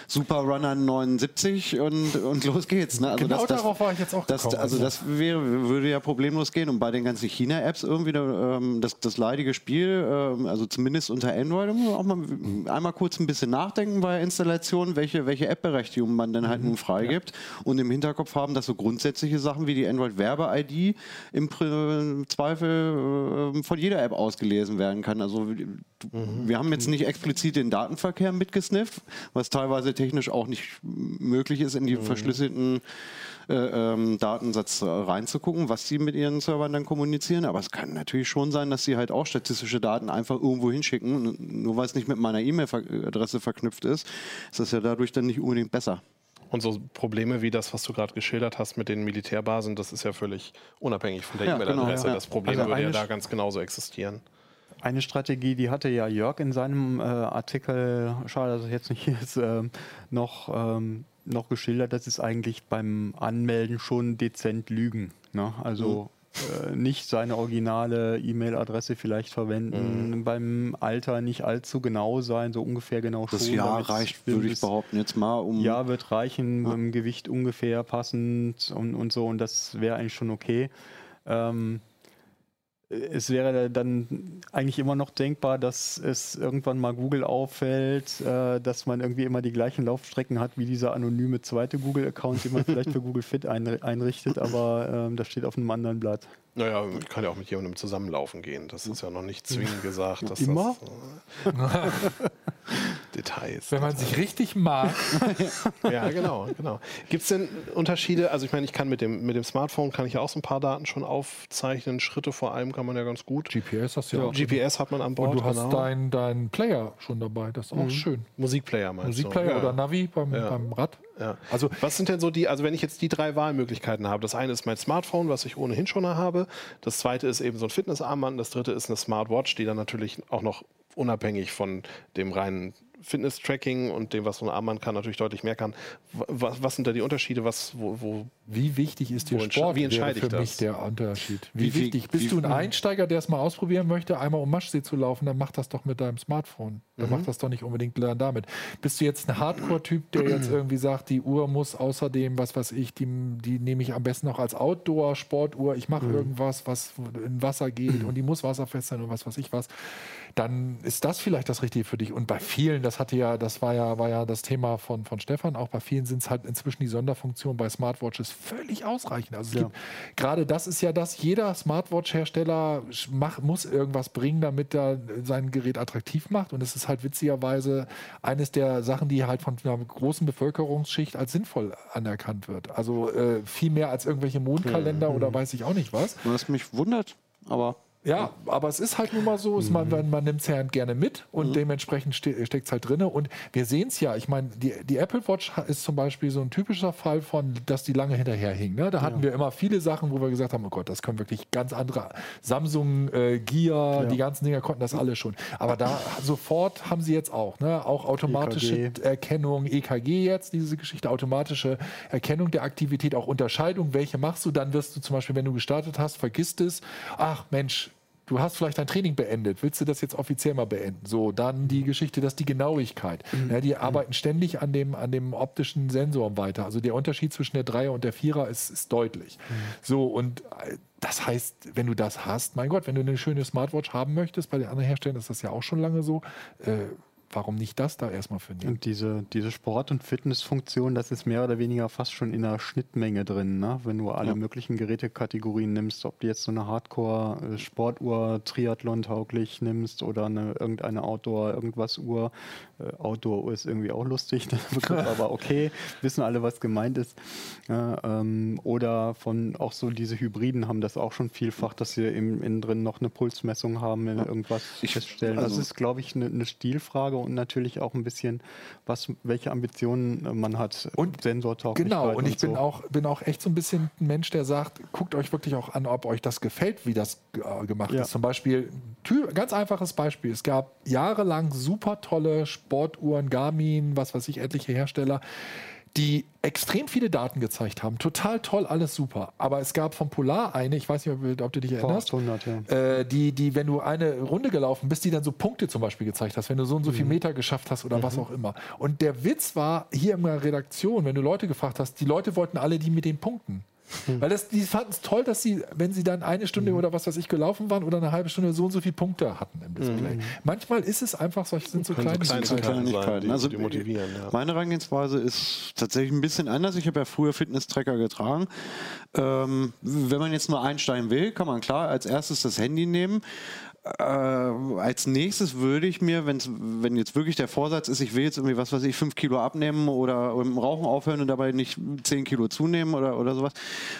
Superrunner 79 und, und los geht's. Ne? Also Genau das, das, darauf war ich jetzt auch das, gekommen. Also das wäre, würde ja problemlos gehen. Und bei den ganzen China-Apps irgendwie ähm, das, das leidige Spiel, ähm, also zumindest unter Android, muss man auch mal einmal kurz ein bisschen nachdenken bei der Installation, welche, welche App-Berechtigung man dann halt nun freigibt. Und im Hinterkopf haben, dass so grundsätzliche Sachen wie die Android-Werbe-ID im Zweifel äh, von jeder App ausgelesen werden kann. Also wir haben jetzt nicht explizit den Datenverkehr mitgesnifft, was teilweise technisch auch nicht möglich ist, in die verschlüsselten äh, ähm, Datensatz reinzugucken, was sie mit ihren Servern dann kommunizieren. Aber es kann natürlich schon sein, dass sie halt auch statistische Daten einfach irgendwo hinschicken. Nur weil es nicht mit meiner E-Mail-Adresse verknüpft ist, ist das ja dadurch dann nicht unbedingt besser. Und so Probleme wie das, was du gerade geschildert hast mit den Militärbasen, das ist ja völlig unabhängig von der Ja, E-Mail-Adresse. genau, ja. Das Problem Also würde ja da ganz genauso existieren. Eine Strategie, die hatte ja Jörg in seinem äh, Artikel, schade, dass er jetzt nicht hier ist, ähm, noch, ähm, noch geschildert, das ist eigentlich beim Anmelden schon dezent lügen. Ne? Also äh, nicht seine originale E-Mail-Adresse vielleicht verwenden, beim Alter nicht allzu genau sein, so ungefähr genau Das schon. Jahr damit's reicht, würde ich behaupten, jetzt mal um. Ja, wird reichen, mit dem Gewicht ungefähr passend und, und so, und das wäre eigentlich schon okay. Ähm, es wäre dann eigentlich immer noch denkbar, dass es irgendwann mal Google auffällt, äh, dass man irgendwie immer die gleichen Laufstrecken hat wie dieser anonyme zweite Google-Account, den man vielleicht für Google Fit einri- einrichtet, aber ähm, das steht auf einem anderen Blatt. Naja, ich kann ja auch mit jemandem zusammenlaufen gehen. Das ist ja noch nicht zwingend gesagt. Dass Immer? Das, äh, Details. Wenn man sich richtig mag, Ja, genau, genau. Gibt es denn Unterschiede? Also ich meine, ich kann mit dem, mit dem Smartphone kann ich ja auch so ein paar Daten schon aufzeichnen. Schritte vor allem kann man ja ganz gut. GPS hast du ja, auch. GPS hat man an Bord. Und du hast genau. deinen dein Player schon dabei. Das ist auch schön. Musikplayer meinst Musikplayer du? Ja. oder Navi beim, Ja. beim Rad. Ja. Also Was sind denn so die, also wenn ich jetzt die drei Wahlmöglichkeiten habe, das eine ist mein Smartphone, was ich ohnehin schon habe, das zweite ist eben so ein Fitnessarmband, das dritte ist eine Smartwatch, die dann natürlich auch noch unabhängig von dem reinen Fitness-Tracking und dem, was so ein Armband kann, natürlich deutlich mehr kann. Was, was sind da die Unterschiede? Was, wo, wo Wie wichtig ist dir Sport? wie entscheide für ich mich das? der Unterschied. Wie, Wie wichtig? Bist wie- du ein Einsteiger, der es mal ausprobieren möchte, einmal um Maschsee zu laufen, dann mach das doch mit deinem Smartphone. Dann mach das doch nicht unbedingt damit. Bist du jetzt ein Hardcore-Typ, der jetzt irgendwie sagt, die Uhr muss außerdem, was weiß ich, die, die nehme ich am besten noch als Outdoor-Sportuhr, ich mache irgendwas, was in Wasser geht und die muss wasserfest sein und was weiß ich was, dann ist das vielleicht das Richtige für dich. Und bei vielen, das hatte ja, das war ja, war ja das Thema von, von Stefan, auch bei vielen sind es halt inzwischen die Sonderfunktionen bei Smartwatches völlig ausreichend. Also Ja. gerade das ist ja das, jeder Smartwatch-Hersteller muss irgendwas bringen, damit er sein Gerät attraktiv macht. Und es ist halt witzigerweise eines der Sachen, die halt von einer großen Bevölkerungsschicht als sinnvoll anerkannt wird. Also äh, viel mehr als irgendwelche Mondkalender oder weiß ich auch nicht was. Was mich wundert, aber Ja, aber es ist halt nun mal so, ist man, man, nimmt es ja gerne mit und dementsprechend ste steckt es halt drin. Und wir sehen es ja, ich meine, die, die Apple Watch ist zum Beispiel so ein typischer Fall von, dass die lange hinterher hing. Ne? Da hatten wir immer viele Sachen, wo wir gesagt haben, oh Gott, das können wirklich ganz andere. Samsung, äh, Gear, die ganzen Dinger konnten das alle schon. Aber da sofort haben sie jetzt auch, ne? auch automatische EKG. Erkennung, EKG jetzt, diese Geschichte, automatische Erkennung der Aktivität, auch Unterscheidung, welche machst du, dann wirst du zum Beispiel, wenn du gestartet hast, vergisst es, ach Mensch, du hast vielleicht dein Training beendet, willst du das jetzt offiziell mal beenden? So, dann die Geschichte, dass die Genauigkeit. Ja, die arbeiten ständig an dem, an dem optischen Sensor weiter. Also der Unterschied zwischen der Dreier und der Vierer ist, ist deutlich. So, und äh, das heißt, wenn du das hast, mein Gott, wenn du eine schöne Smartwatch haben möchtest, bei den anderen Herstellern ist das ja auch schon lange so, äh, warum nicht das da erstmal für nehmen? Und diese, diese Sport- und Fitnessfunktion, das ist mehr oder weniger fast schon in der Schnittmenge drin, ne? wenn du alle Ja. möglichen Gerätekategorien nimmst, ob du jetzt so eine Hardcore-Sportuhr Triathlon-tauglich nimmst oder eine, irgendeine Outdoor-Irgendwas-Uhr. Äh, Outdoor-Uhr ist irgendwie auch lustig, Begriff, aber okay, wissen alle, was gemeint ist. Ja, ähm, oder von auch so diese Hybriden haben das auch schon vielfach, dass sie im, innen drin noch eine Pulsmessung haben, wenn irgendwas Ich- feststellen. also- das ist, glaube ich, eine, eine Stilfrage und natürlich auch ein bisschen, was, welche Ambitionen äh, man hat. Und- Sensortauglichkeit Genau, und ich bin, so. auch, bin auch echt so ein bisschen ein Mensch, der sagt, guckt euch wirklich auch an, ob euch das gefällt, wie das äh, gemacht Ja. ist. Zum Beispiel, ganz einfaches Beispiel, es gab jahrelang super tolle Sportuhren, Garmin, was weiß ich, etliche Hersteller, die extrem viele Daten gezeigt haben. Total toll, alles super. Aber es gab von Polar eine, ich weiß nicht, ob, ob du dich erinnerst, 800, ja. äh, die, die, wenn du eine Runde gelaufen bist, die dann so Punkte zum Beispiel gezeigt hast, wenn du so und so Mhm. viel Meter geschafft hast oder was auch immer. Und der Witz war hier in der Redaktion, wenn du Leute gefragt hast, die Leute wollten alle die mit den Punkten. Mhm. Weil das, die fanden es toll, dass sie, wenn sie dann eine Stunde oder was weiß ich gelaufen waren oder eine halbe Stunde so und so viele Punkte hatten im Display. Manchmal ist es einfach, solche sind so Können so Kleinigkeiten. Kleinigkeiten sein, Kleinigkeiten. die, Also, die motivieren. Ja. Meine Herangehensweise ist tatsächlich ein bisschen anders. Ich habe ja früher Fitness-Tracker getragen. Ähm, wenn man jetzt nur einsteigen will, kann man klar als erstes das Handy nehmen. Äh, als nächstes würde ich mir, wenn's, wenn jetzt wirklich der Vorsatz ist, ich will jetzt irgendwie, was weiß ich, fünf Kilo abnehmen oder dem Rauchen aufhören und dabei nicht zehn Kilo zunehmen oder, oder sowas,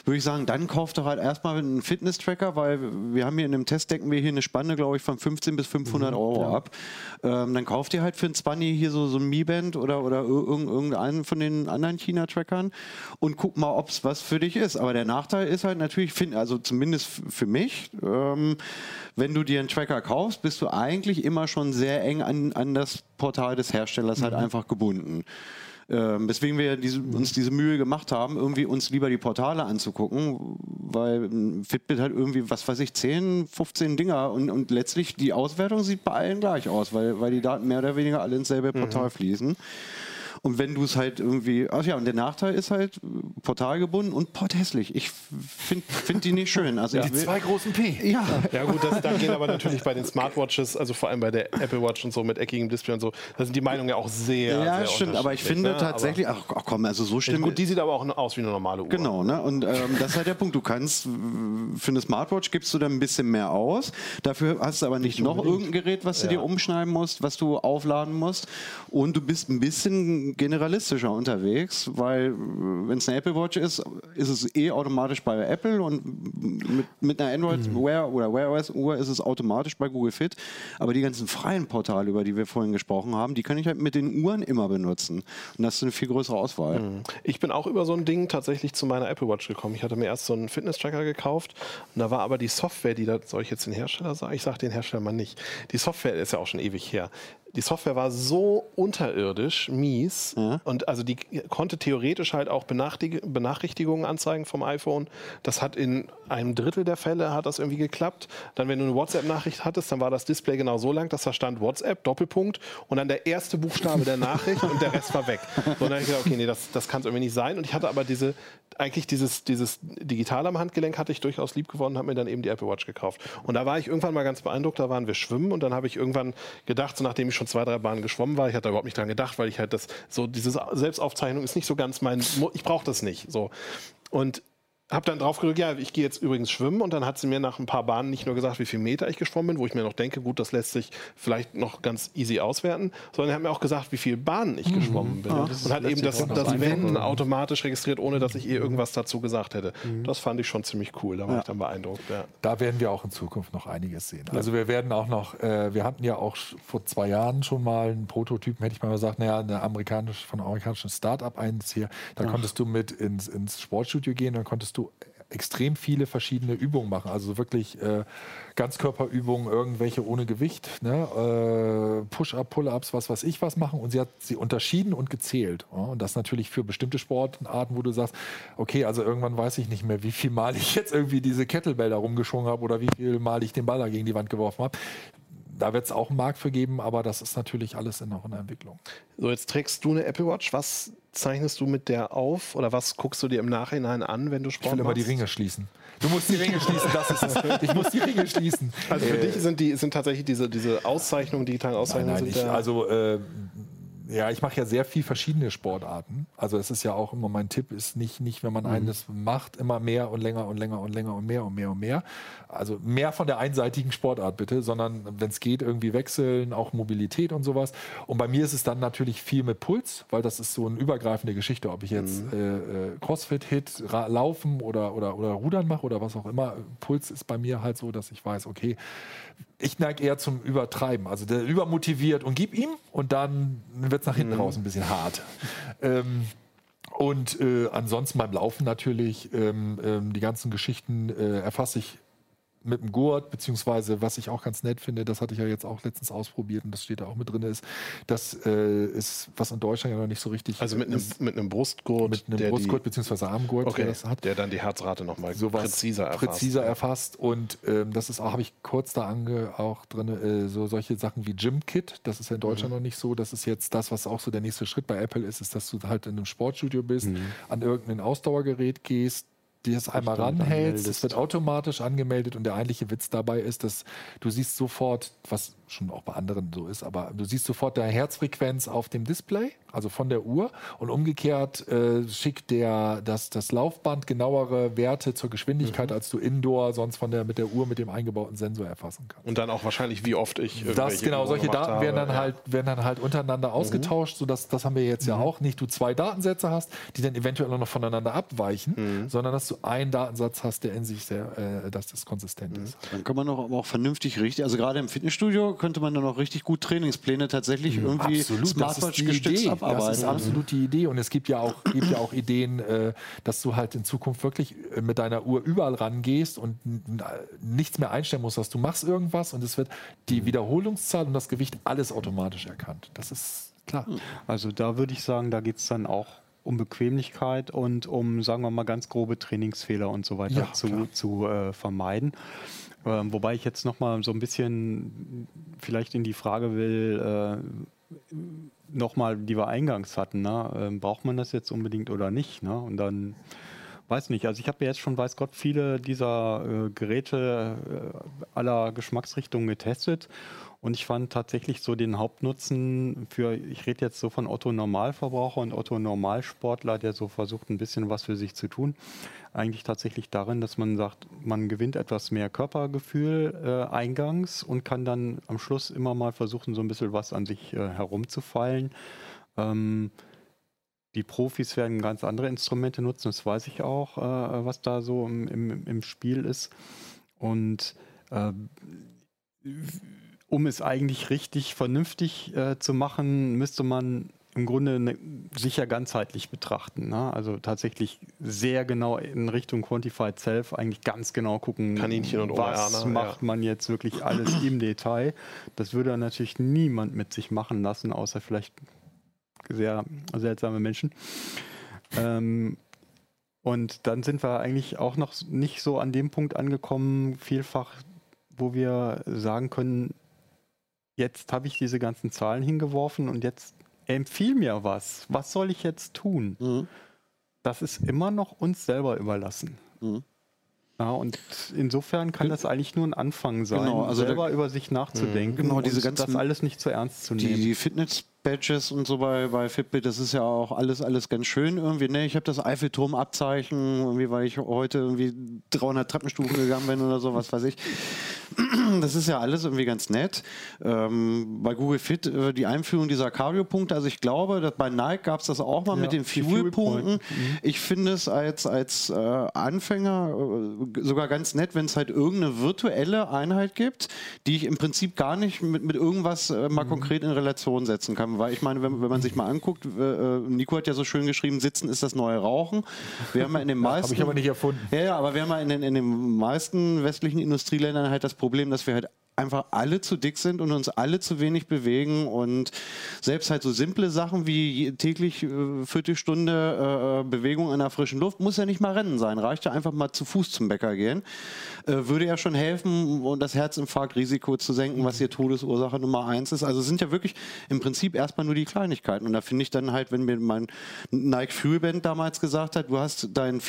würde ich sagen, dann kauft doch halt erstmal einen Fitness-Tracker, weil wir haben hier in dem Test, decken wir hier eine Spanne, glaube ich, von 15 bis 500 Euro ab. Ähm, dann kauft ihr halt für ein Spanny hier so, so ein Mi Band oder, oder irg- irgendeinen von den anderen China-Trackern und guck mal, ob es was für dich ist. Aber der Nachteil ist halt natürlich, also zumindest für mich, ähm, wenn du dir einen Tracker kaufst, bist du eigentlich immer schon sehr eng an, an das Portal des Herstellers halt einfach gebunden. Ähm, weswegen wir diese, uns diese Mühe gemacht haben, irgendwie uns lieber die Portale anzugucken, weil ein Fitbit hat irgendwie, was weiß ich, 10, 15 Dinger und, und letztlich die Auswertung sieht bei allen gleich aus, weil, weil die Daten mehr oder weniger alle ins selbe Portal fließen. Und wenn du es halt irgendwie, ach ja, und der Nachteil ist halt äh, portalgebunden und porthässlich. Ich finde find die nicht schön. Also Die ich will, zwei großen P. ja, Ja gut, das, da gehen aber natürlich bei den Smartwatches, also vor allem bei der Apple Watch und so mit eckigem Display und so, da sind die Meinungen ja auch sehr, ja, sehr stimmt. Aber ich finde ne? tatsächlich, ach, ach komm, also so schlimm. gut, die sieht aber auch aus wie eine normale Uhr. Genau, ne? Und ähm, das ist halt der Punkt. Du kannst, äh, für eine Smartwatch gibst du dann ein bisschen mehr aus. Dafür hast du aber nicht, noch irgendein Gerät, was du dir umschneiden musst, was du aufladen musst. Und du bist ein bisschen generalistischer unterwegs, weil wenn es eine Apple Watch ist, ist es eh automatisch bei Apple und mit, mit einer Android Wear oder Wear OS Uhr ist es automatisch bei Google Fit. Aber die ganzen freien Portale, über die wir vorhin gesprochen haben, die kann ich halt mit den Uhren immer benutzen. Und das ist eine viel größere Auswahl. Ich bin auch über so ein Ding tatsächlich zu meiner Apple Watch gekommen. Ich hatte mir erst so einen Fitness-Tracker gekauft und da war aber die Software, die da, soll ich jetzt den Hersteller sagen? Ich sage den Hersteller mal nicht. Die Software ist ja auch schon ewig her. Die Software war so unterirdisch mies und also die konnte theoretisch halt auch Benachrichtigungen anzeigen vom iPhone. Das hat in einem Drittel der Fälle hat das irgendwie geklappt. Dann, wenn du eine WhatsApp-Nachricht hattest, dann war das Display genau so lang, dass da stand WhatsApp, Doppelpunkt und dann der erste Buchstabe der Nachricht und der Rest war weg. So, und dann habe ich gedacht, okay, nee, das, das kann es irgendwie nicht sein. Und ich hatte aber diese, eigentlich dieses, dieses Digital am Handgelenk hatte ich durchaus lieb gewonnen, habe mir dann eben die Apple Watch gekauft. Und da war ich irgendwann mal ganz beeindruckt, da waren wir schwimmen und dann habe ich irgendwann gedacht, so nachdem ich schon zwei, drei Bahnen geschwommen war, ich hatte da überhaupt nicht dran gedacht, weil ich halt das, so diese Selbstaufzeichnung ist nicht so ganz mein, ich brauche das nicht. So. Und habe dann drauf gedrückt, ja, ich gehe jetzt übrigens schwimmen und dann hat sie mir nach ein paar Bahnen nicht nur gesagt, wie viel Meter ich geschwommen bin, wo ich mir noch denke, gut, das lässt sich vielleicht noch ganz easy auswerten, sondern er hat mir auch gesagt, wie viele Bahnen ich geschwommen bin und hat eben das, das Wenden automatisch registriert, ohne dass ich ihr irgendwas dazu gesagt hätte. Das fand ich schon ziemlich cool, da war ich dann beeindruckt. Ja. Da werden wir auch in Zukunft noch einiges sehen. Also wir werden auch noch, äh, wir hatten ja auch vor zwei Jahren schon mal einen Prototypen, hätte ich mal gesagt, naja, eine amerikanisch, von einem amerikanischen Start-up eins hier. Da konntest du mit ins, ins Sportstudio gehen, dann konntest du extrem viele verschiedene Übungen machen. Also wirklich äh, Ganzkörperübungen, irgendwelche ohne Gewicht, ne? äh, Push-up, Pull-ups, was weiß ich was machen. Und sie hat sie unterschieden und gezählt. Ja? Und das natürlich für bestimmte Sportarten, wo du sagst, okay, also irgendwann weiß ich nicht mehr, wie viel Mal ich jetzt irgendwie diese Kettlebell da rumgeschwungen habe oder wie viel Mal ich den Ball da gegen die Wand geworfen habe da wird es auch einen Markt für geben, aber das ist natürlich alles in, noch in der Entwicklung. So, jetzt trägst du eine Apple Watch. Was zeichnest du mit der auf oder was guckst du dir im Nachhinein an, wenn du Sport Ich will immer machst? die Ringe schließen. Du musst die Ringe schließen, das ist es. Ich muss die Ringe schließen. Also für dich sind die sind tatsächlich diese, diese Auszeichnungen, digitalen Nein, Auszeichnungen nein, sind ich, da- also äh, ja, ich mache ja sehr viel verschiedene Sportarten. Also es ist ja auch immer mein Tipp ist nicht nicht, wenn man Mhm. eines macht, immer mehr und länger und länger und länger und mehr und mehr und mehr. Also mehr von der einseitigen Sportart bitte, sondern wenn es geht irgendwie wechseln, auch Mobilität und sowas. Und bei mir ist es dann natürlich viel mit Puls, weil das ist so eine übergreifende Geschichte, ob ich jetzt Mhm. äh, äh, Crossfit Hit, Ra Laufen oder oder oder Rudern mache oder was auch immer. Puls ist bei mir halt so, dass ich weiß, okay, ich neige eher zum Übertreiben. Also der übermotiviert und gib ihm und dann wird es nach hinten raus ein bisschen hart. Ähm, und äh, ansonsten beim Laufen natürlich ähm, ähm, die ganzen Geschichten äh, erfasse ich mit dem Gurt, beziehungsweise was ich auch ganz nett finde, das hatte ich ja jetzt auch letztens ausprobiert und das steht da auch mit drin, ist, das äh, ist, was in Deutschland ja noch nicht so richtig also mit einem, mit einem Brustgurt, mit einem der Brustgurt die, beziehungsweise Armgurt, okay, der das hat der dann die Herzrate nochmal präziser erfasst. präziser erfasst. Und ähm, das ist auch, habe ich kurz da ange, auch drin, äh, so solche Sachen wie Gym Kit. Das ist ja in Deutschland Mhm. noch nicht so. Das ist jetzt das, was auch so der nächste Schritt bei Apple ist, ist, dass du halt in einem Sportstudio bist, Mhm. an irgendein Ausdauergerät gehst, das einmal ranhältst, es wird automatisch angemeldet und der eigentliche Witz dabei ist, dass du siehst sofort, was schon auch bei anderen so ist, aber du siehst sofort deine Herzfrequenz auf dem Display, also von der Uhr. Und umgekehrt äh, schickt der das, das Laufband genauere Werte zur Geschwindigkeit, als du indoor sonst von der mit der Uhr mit dem eingebauten Sensor erfassen kannst. Und dann auch wahrscheinlich, wie oft ich Das genau, Übungen solche Daten werden dann Ja. halt werden dann halt untereinander ausgetauscht, sodass das haben wir jetzt ja auch. Nicht, du zwei Datensätze hast, die dann eventuell auch noch voneinander abweichen, sondern dass du einen Datensatz hast, der in sich sehr, äh, dass das konsistent ist. Dann kann man aber auch vernünftig richtig, also gerade im Fitnessstudio könnte man dann auch richtig gut Trainingspläne tatsächlich irgendwie das ist Smartwatch die gestützt Idee. abarbeiten. Das ist absolut die Idee. Und es gibt ja auch, gibt ja auch Ideen, äh, dass du halt in Zukunft wirklich äh, mit deiner Uhr überall rangehst und nichts mehr einstellen musst, dass du machst irgendwas und es wird die Wiederholungszahl und das Gewicht alles automatisch erkannt. Das ist klar. Also da würde ich sagen, da geht es dann auch um Bequemlichkeit und um, sagen wir mal, ganz grobe Trainingsfehler und so weiter Ja, zu, zu äh, vermeiden. Ähm, wobei ich jetzt noch mal so ein bisschen vielleicht in die Frage will, äh, nochmal, die wir eingangs hatten, ne? ähm, braucht man das jetzt unbedingt oder nicht? Ne? Und dann weiß nicht, also ich habe ja jetzt schon, weiß Gott, viele dieser äh, Geräte äh, aller Geschmacksrichtungen getestet und ich fand tatsächlich so den Hauptnutzen für, ich rede jetzt so von Otto Normalverbraucher und Otto Normalsportler, der so versucht, ein bisschen was für sich zu tun, eigentlich tatsächlich darin, dass man sagt, man gewinnt etwas mehr Körpergefühl äh, eingangs und kann dann am Schluss immer mal versuchen, so ein bisschen was an sich äh, herumzufallen. Ähm, die Profis werden ganz andere Instrumente nutzen, das weiß ich auch, äh, was da so im, im, im Spiel ist. Und äh, um es eigentlich richtig vernünftig äh, zu machen, müsste man im Grunde ne, sicher ganzheitlich betrachten. Ne? Also tatsächlich sehr genau in Richtung Quantified Self eigentlich ganz genau gucken, Kaninchen und was Oreana, macht man jetzt wirklich alles im Detail. Das würde natürlich niemand mit sich machen lassen, außer vielleicht sehr seltsame Menschen. Ähm, und dann sind wir eigentlich auch noch nicht so an dem Punkt angekommen, vielfach, wo wir sagen können, jetzt habe ich diese ganzen Zahlen hingeworfen und jetzt empfiehl mir was. Was soll ich jetzt tun? Mhm. Das ist immer noch uns selber überlassen. Mhm. Ja, und insofern kann das eigentlich nur ein Anfang sein, Genau, also selber über sich nachzudenken Genau, diese und ganzen- das alles nicht zu ernst zu nehmen. Die, die Fitness-Badges und so bei, bei Fitbit, das ist ja auch alles, alles ganz schön irgendwie. Ne? Ich habe das Eiffelturm-Abzeichen, irgendwie, weil ich heute irgendwie 300 Treppenstufen gegangen bin oder so, was weiß ich. Das ist ja alles irgendwie ganz nett. Ähm, bei Google Fit äh, die Einführung dieser Cardio-Punkte, also ich glaube, dass bei Nike gab es das auch mal Ja, mit den Fuel-Punkten. Fuel-Point. Ich finde es als, als äh, Anfänger äh, sogar ganz nett, wenn es halt irgendeine virtuelle Einheit gibt, die ich im Prinzip gar nicht mit, mit irgendwas äh, Mhm. mal konkret in Relation setzen kann. Weil ich meine, wenn, wenn man sich mal anguckt, äh, äh, Nico hat ja so schön geschrieben, Sitzen ist das neue Rauchen. Wir haben ja in den meisten... Habe ich aber nicht erfunden. Ja, ja, aber wir haben ja in den, in den meisten westlichen Industrieländern halt das Problem, dass wir halt einfach alle zu dick sind und uns alle zu wenig bewegen und selbst halt so simple Sachen wie täglich äh, Viertelstunde äh, Bewegung in der frischen Luft muss ja nicht mal Rennen sein, reicht ja einfach mal zu Fuß zum Bäcker gehen, äh, würde ja schon helfen, um das Herzinfarktrisiko zu senken, was hier Todesursache Nummer eins ist. Also sind ja wirklich im Prinzip erstmal nur die Kleinigkeiten. Und da finde ich dann halt, wenn mir mein Nike Fuel Band damals gesagt hat, du hast dein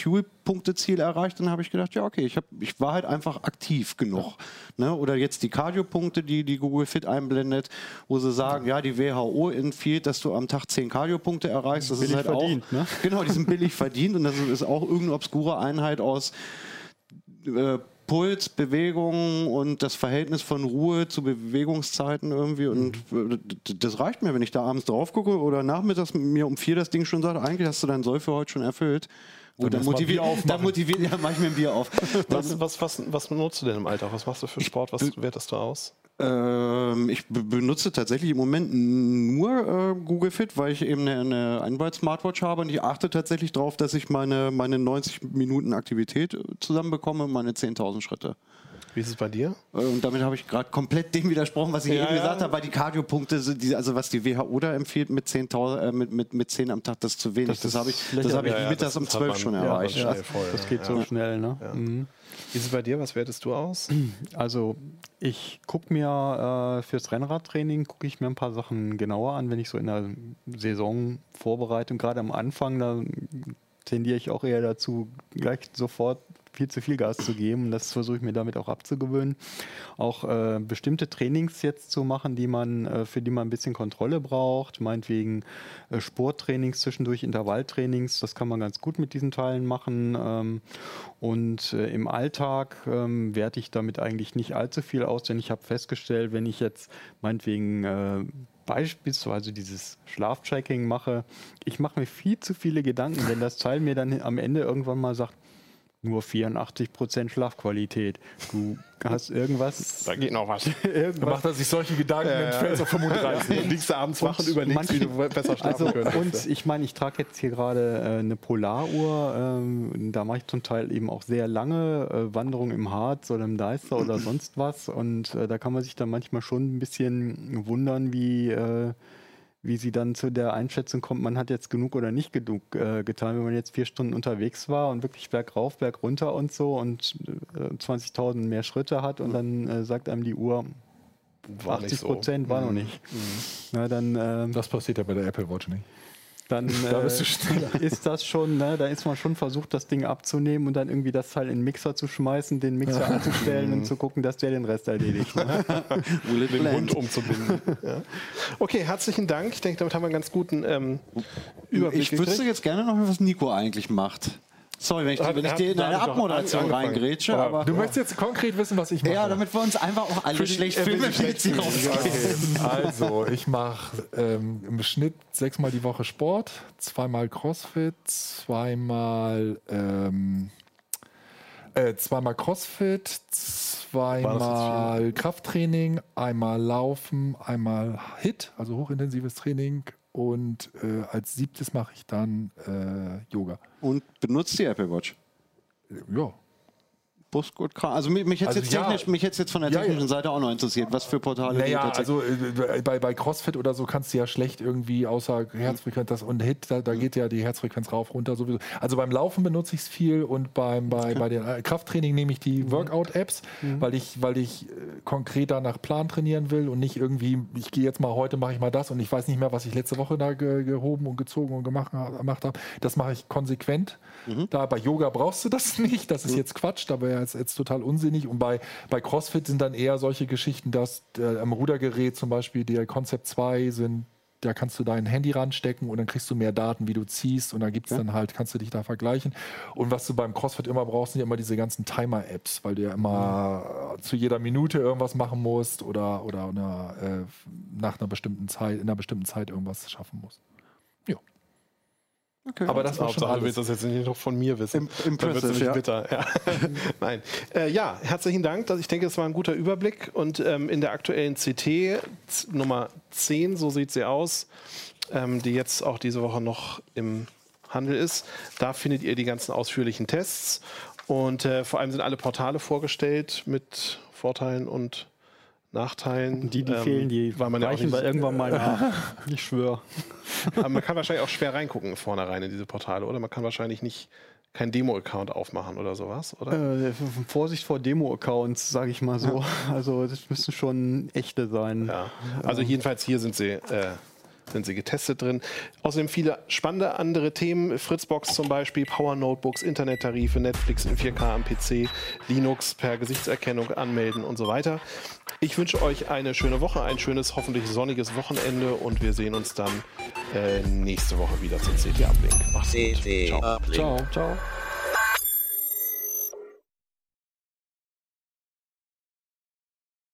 Fuel-Punkteziel erreicht, dann habe ich gedacht, ja okay, ich, hab, ich war halt einfach aktiv genug. Ne? Oder jetzt die Cardio-Punkte, die, die Google Fit einblendet, wo sie sagen, ja, die WHO empfiehlt, dass du am Tag 10 Cardio-Punkte erreichst. Das billig ist halt verdient, auch, ne? genau, die sind billig verdient und das ist auch irgendeine obskure Einheit aus äh, Puls, Bewegung und das Verhältnis von Ruhe zu Bewegungszeiten irgendwie. Und mhm. das reicht mir, wenn ich da abends drauf gucke oder nachmittags mir um vier das Ding schon sagt, eigentlich hast du dein Soll für heute schon erfüllt. Gut, dann motiviert, dann motiviert, ja, mach ich mir ein Bier auf. was, was, was, was nutzt du denn im Alltag? Was machst du für Sport? Was wertest du aus? Ähm, ich benutze tatsächlich im Moment nur äh, Google Fit, weil ich eben eine, eine Android-Smartwatch habe und ich achte tatsächlich darauf, dass ich meine, meine 90 Minuten Aktivität äh, zusammenbekomme, meine 10.000 Schritte. Wie ist es bei dir? Äh, und damit habe ich gerade komplett dem widersprochen, was ich ja, eben ja. gesagt habe, weil die Cardio-Punkte, also was die WHO da empfiehlt mit 10, äh, mit, mit, mit 10 am Tag, das ist zu wenig. Das, das habe ich, das hab ich ja, mittags um 12 schon erreicht. Das, das, geht so schnell. Ne? Mhm. Wie ist es bei dir? Was wertest du aus? Also ich gucke mir äh, fürs Rennradtraining gucke ich mir ein paar Sachen genauer an, wenn ich so in der Saisonvorbereitung gerade am Anfang da tendiere ich auch eher dazu, gleich sofort viel zu viel Gas zu geben. Und das versuche ich mir damit auch abzugewöhnen. Auch äh, bestimmte Trainings jetzt zu machen, die man, äh, für die man ein bisschen Kontrolle braucht. Meinetwegen äh, Sporttrainings zwischendurch, Intervalltrainings. Das kann man ganz gut mit diesen Teilen machen. Ähm, und äh, im Alltag ähm, werte ich damit eigentlich nicht allzu viel aus, denn ich habe festgestellt, wenn ich jetzt meinetwegen äh, beispielsweise dieses Schlaftracking mache, ich mache mir viel zu viele Gedanken, wenn das Teil mir dann am Ende irgendwann mal sagt, nur 84 Prozent Schlafqualität. Du hast irgendwas. Da geht noch was. irgendwas. Da macht er sich solche Gedanken äh, in Trails auf 35. Du liegst abends wach und überlegst, wie du besser schlafen also, könntest. Und ich meine, ich trage jetzt hier gerade äh, eine Polaruhr. Ähm, da mache ich zum Teil eben auch sehr lange äh, Wanderungen im Harz oder im Deister oder sonst was. Und äh, da kann man sich dann manchmal schon ein bisschen wundern, wie äh, wie sie dann zu der Einschätzung kommt, man hat jetzt genug oder nicht genug äh, getan, wenn man jetzt vier Stunden unterwegs war und wirklich bergauf, bergunter und so und äh, 20.000 mehr Schritte hat und dann äh, sagt einem die Uhr, war 80 Prozent so. war noch mhm. nicht. Mhm. Na, dann, ähm, das passiert ja bei der Apple Watch nicht dann da äh, ist das schon, ne, da ist man schon versucht, das Ding abzunehmen und dann irgendwie das Teil in den Mixer zu schmeißen, den Mixer anzustellen und zu gucken, dass der den Rest erledigt. Ne? den Hund umzubinden. Ja. Okay, herzlichen Dank. Ich denke, damit haben wir einen ganz guten ähm, Überblick. Ich wüsste jetzt gerne noch, was Nico eigentlich macht. Sorry, wenn ich, wenn ich dir in deine Abmoderation reingrätsche. Aber, du möchtest jetzt konkret wissen, was ich mache. Ja, damit wir uns einfach auch alle schlecht fühlen, wenn wir jetzt hier rausgehen. Also, ich mache ähm, im Schnitt sechsmal die Woche Sport, zweimal Crossfit, zweimal ähm, äh, zweimal Crossfit, zweimal Krafttraining, einmal Laufen, einmal HIT, also hochintensives Training und äh, als siebtes mache ich dann äh, Yoga. Und benutzt die Apple Watch? Ja. Brustgurt, also mich, mich hätte also ja, mich jetzt von der technischen ja, Seite auch noch interessiert, was für Portale naja, also äh, bei, bei CrossFit oder so kannst du ja schlecht irgendwie außer Herzfrequenz das und Hit, da, da mhm. geht ja die Herzfrequenz rauf, runter sowieso. Also beim Laufen benutze ich es viel und beim bei, bei den äh, Krafttraining nehme ich die mhm. Workout-Apps, mhm. weil ich, weil ich äh, konkreter nach Plan trainieren will und nicht irgendwie, ich gehe jetzt mal heute, mache ich mal das und ich weiß nicht mehr, was ich letzte Woche da ge, gehoben und gezogen und gemacht, gemacht habe. Das mache ich konsequent. Mhm. Da bei Yoga brauchst du das nicht, das ist mhm. jetzt Quatsch, dabei jetzt, jetzt total unsinnig. Und bei, bei CrossFit sind dann eher solche Geschichten, dass äh, am Rudergerät zum Beispiel der Concept 2 sind, da kannst du dein Handy ranstecken und dann kriegst du mehr Daten, wie du ziehst und da gibt es dann halt, kannst du dich da vergleichen. Und was du beim CrossFit immer brauchst, sind ja immer diese ganzen Timer-Apps, weil du ja immer mhm. zu jeder Minute irgendwas machen musst oder, oder eine, äh, nach einer bestimmten Zeit, in einer bestimmten Zeit irgendwas schaffen musst. Okay. Aber das war schon alles. Du willst das jetzt nicht noch von mir wissen. Im, impressive, ja. bitter. Ja. Nein. Äh, ja, herzlichen Dank. Ich denke, es war ein guter Überblick. Und ähm, in der aktuellen CT Nummer 10, so sieht sie aus, ähm, die jetzt auch diese Woche noch im Handel ist, da findet ihr die ganzen ausführlichen Tests. Und äh, vor allem sind alle Portale vorgestellt mit Vorteilen und Nachteilen. Die, die ähm, fehlen, die weil man reichen ja wir irgendwann mal nach. ich schwöre. Aber man kann wahrscheinlich auch schwer reingucken vornherein in diese Portale, oder? Man kann wahrscheinlich nicht kein Demo-Account aufmachen oder sowas, oder? Äh, Vorsicht vor Demo-Accounts, sage ich mal so. Also das müssen schon echte sein. Ja. Also jedenfalls hier sind sie äh, sind sie getestet drin. Außerdem viele spannende andere Themen. Fritzbox zum Beispiel, Power Notebooks, Internettarife, Netflix in 4K am PC, Linux per Gesichtserkennung anmelden und so weiter. Ich wünsche euch eine schöne Woche, ein schönes, hoffentlich sonniges Wochenende und wir sehen uns dann äh, nächste Woche wieder zum CT Uplink. Macht's gut. Ciao. Ciao. Ciao.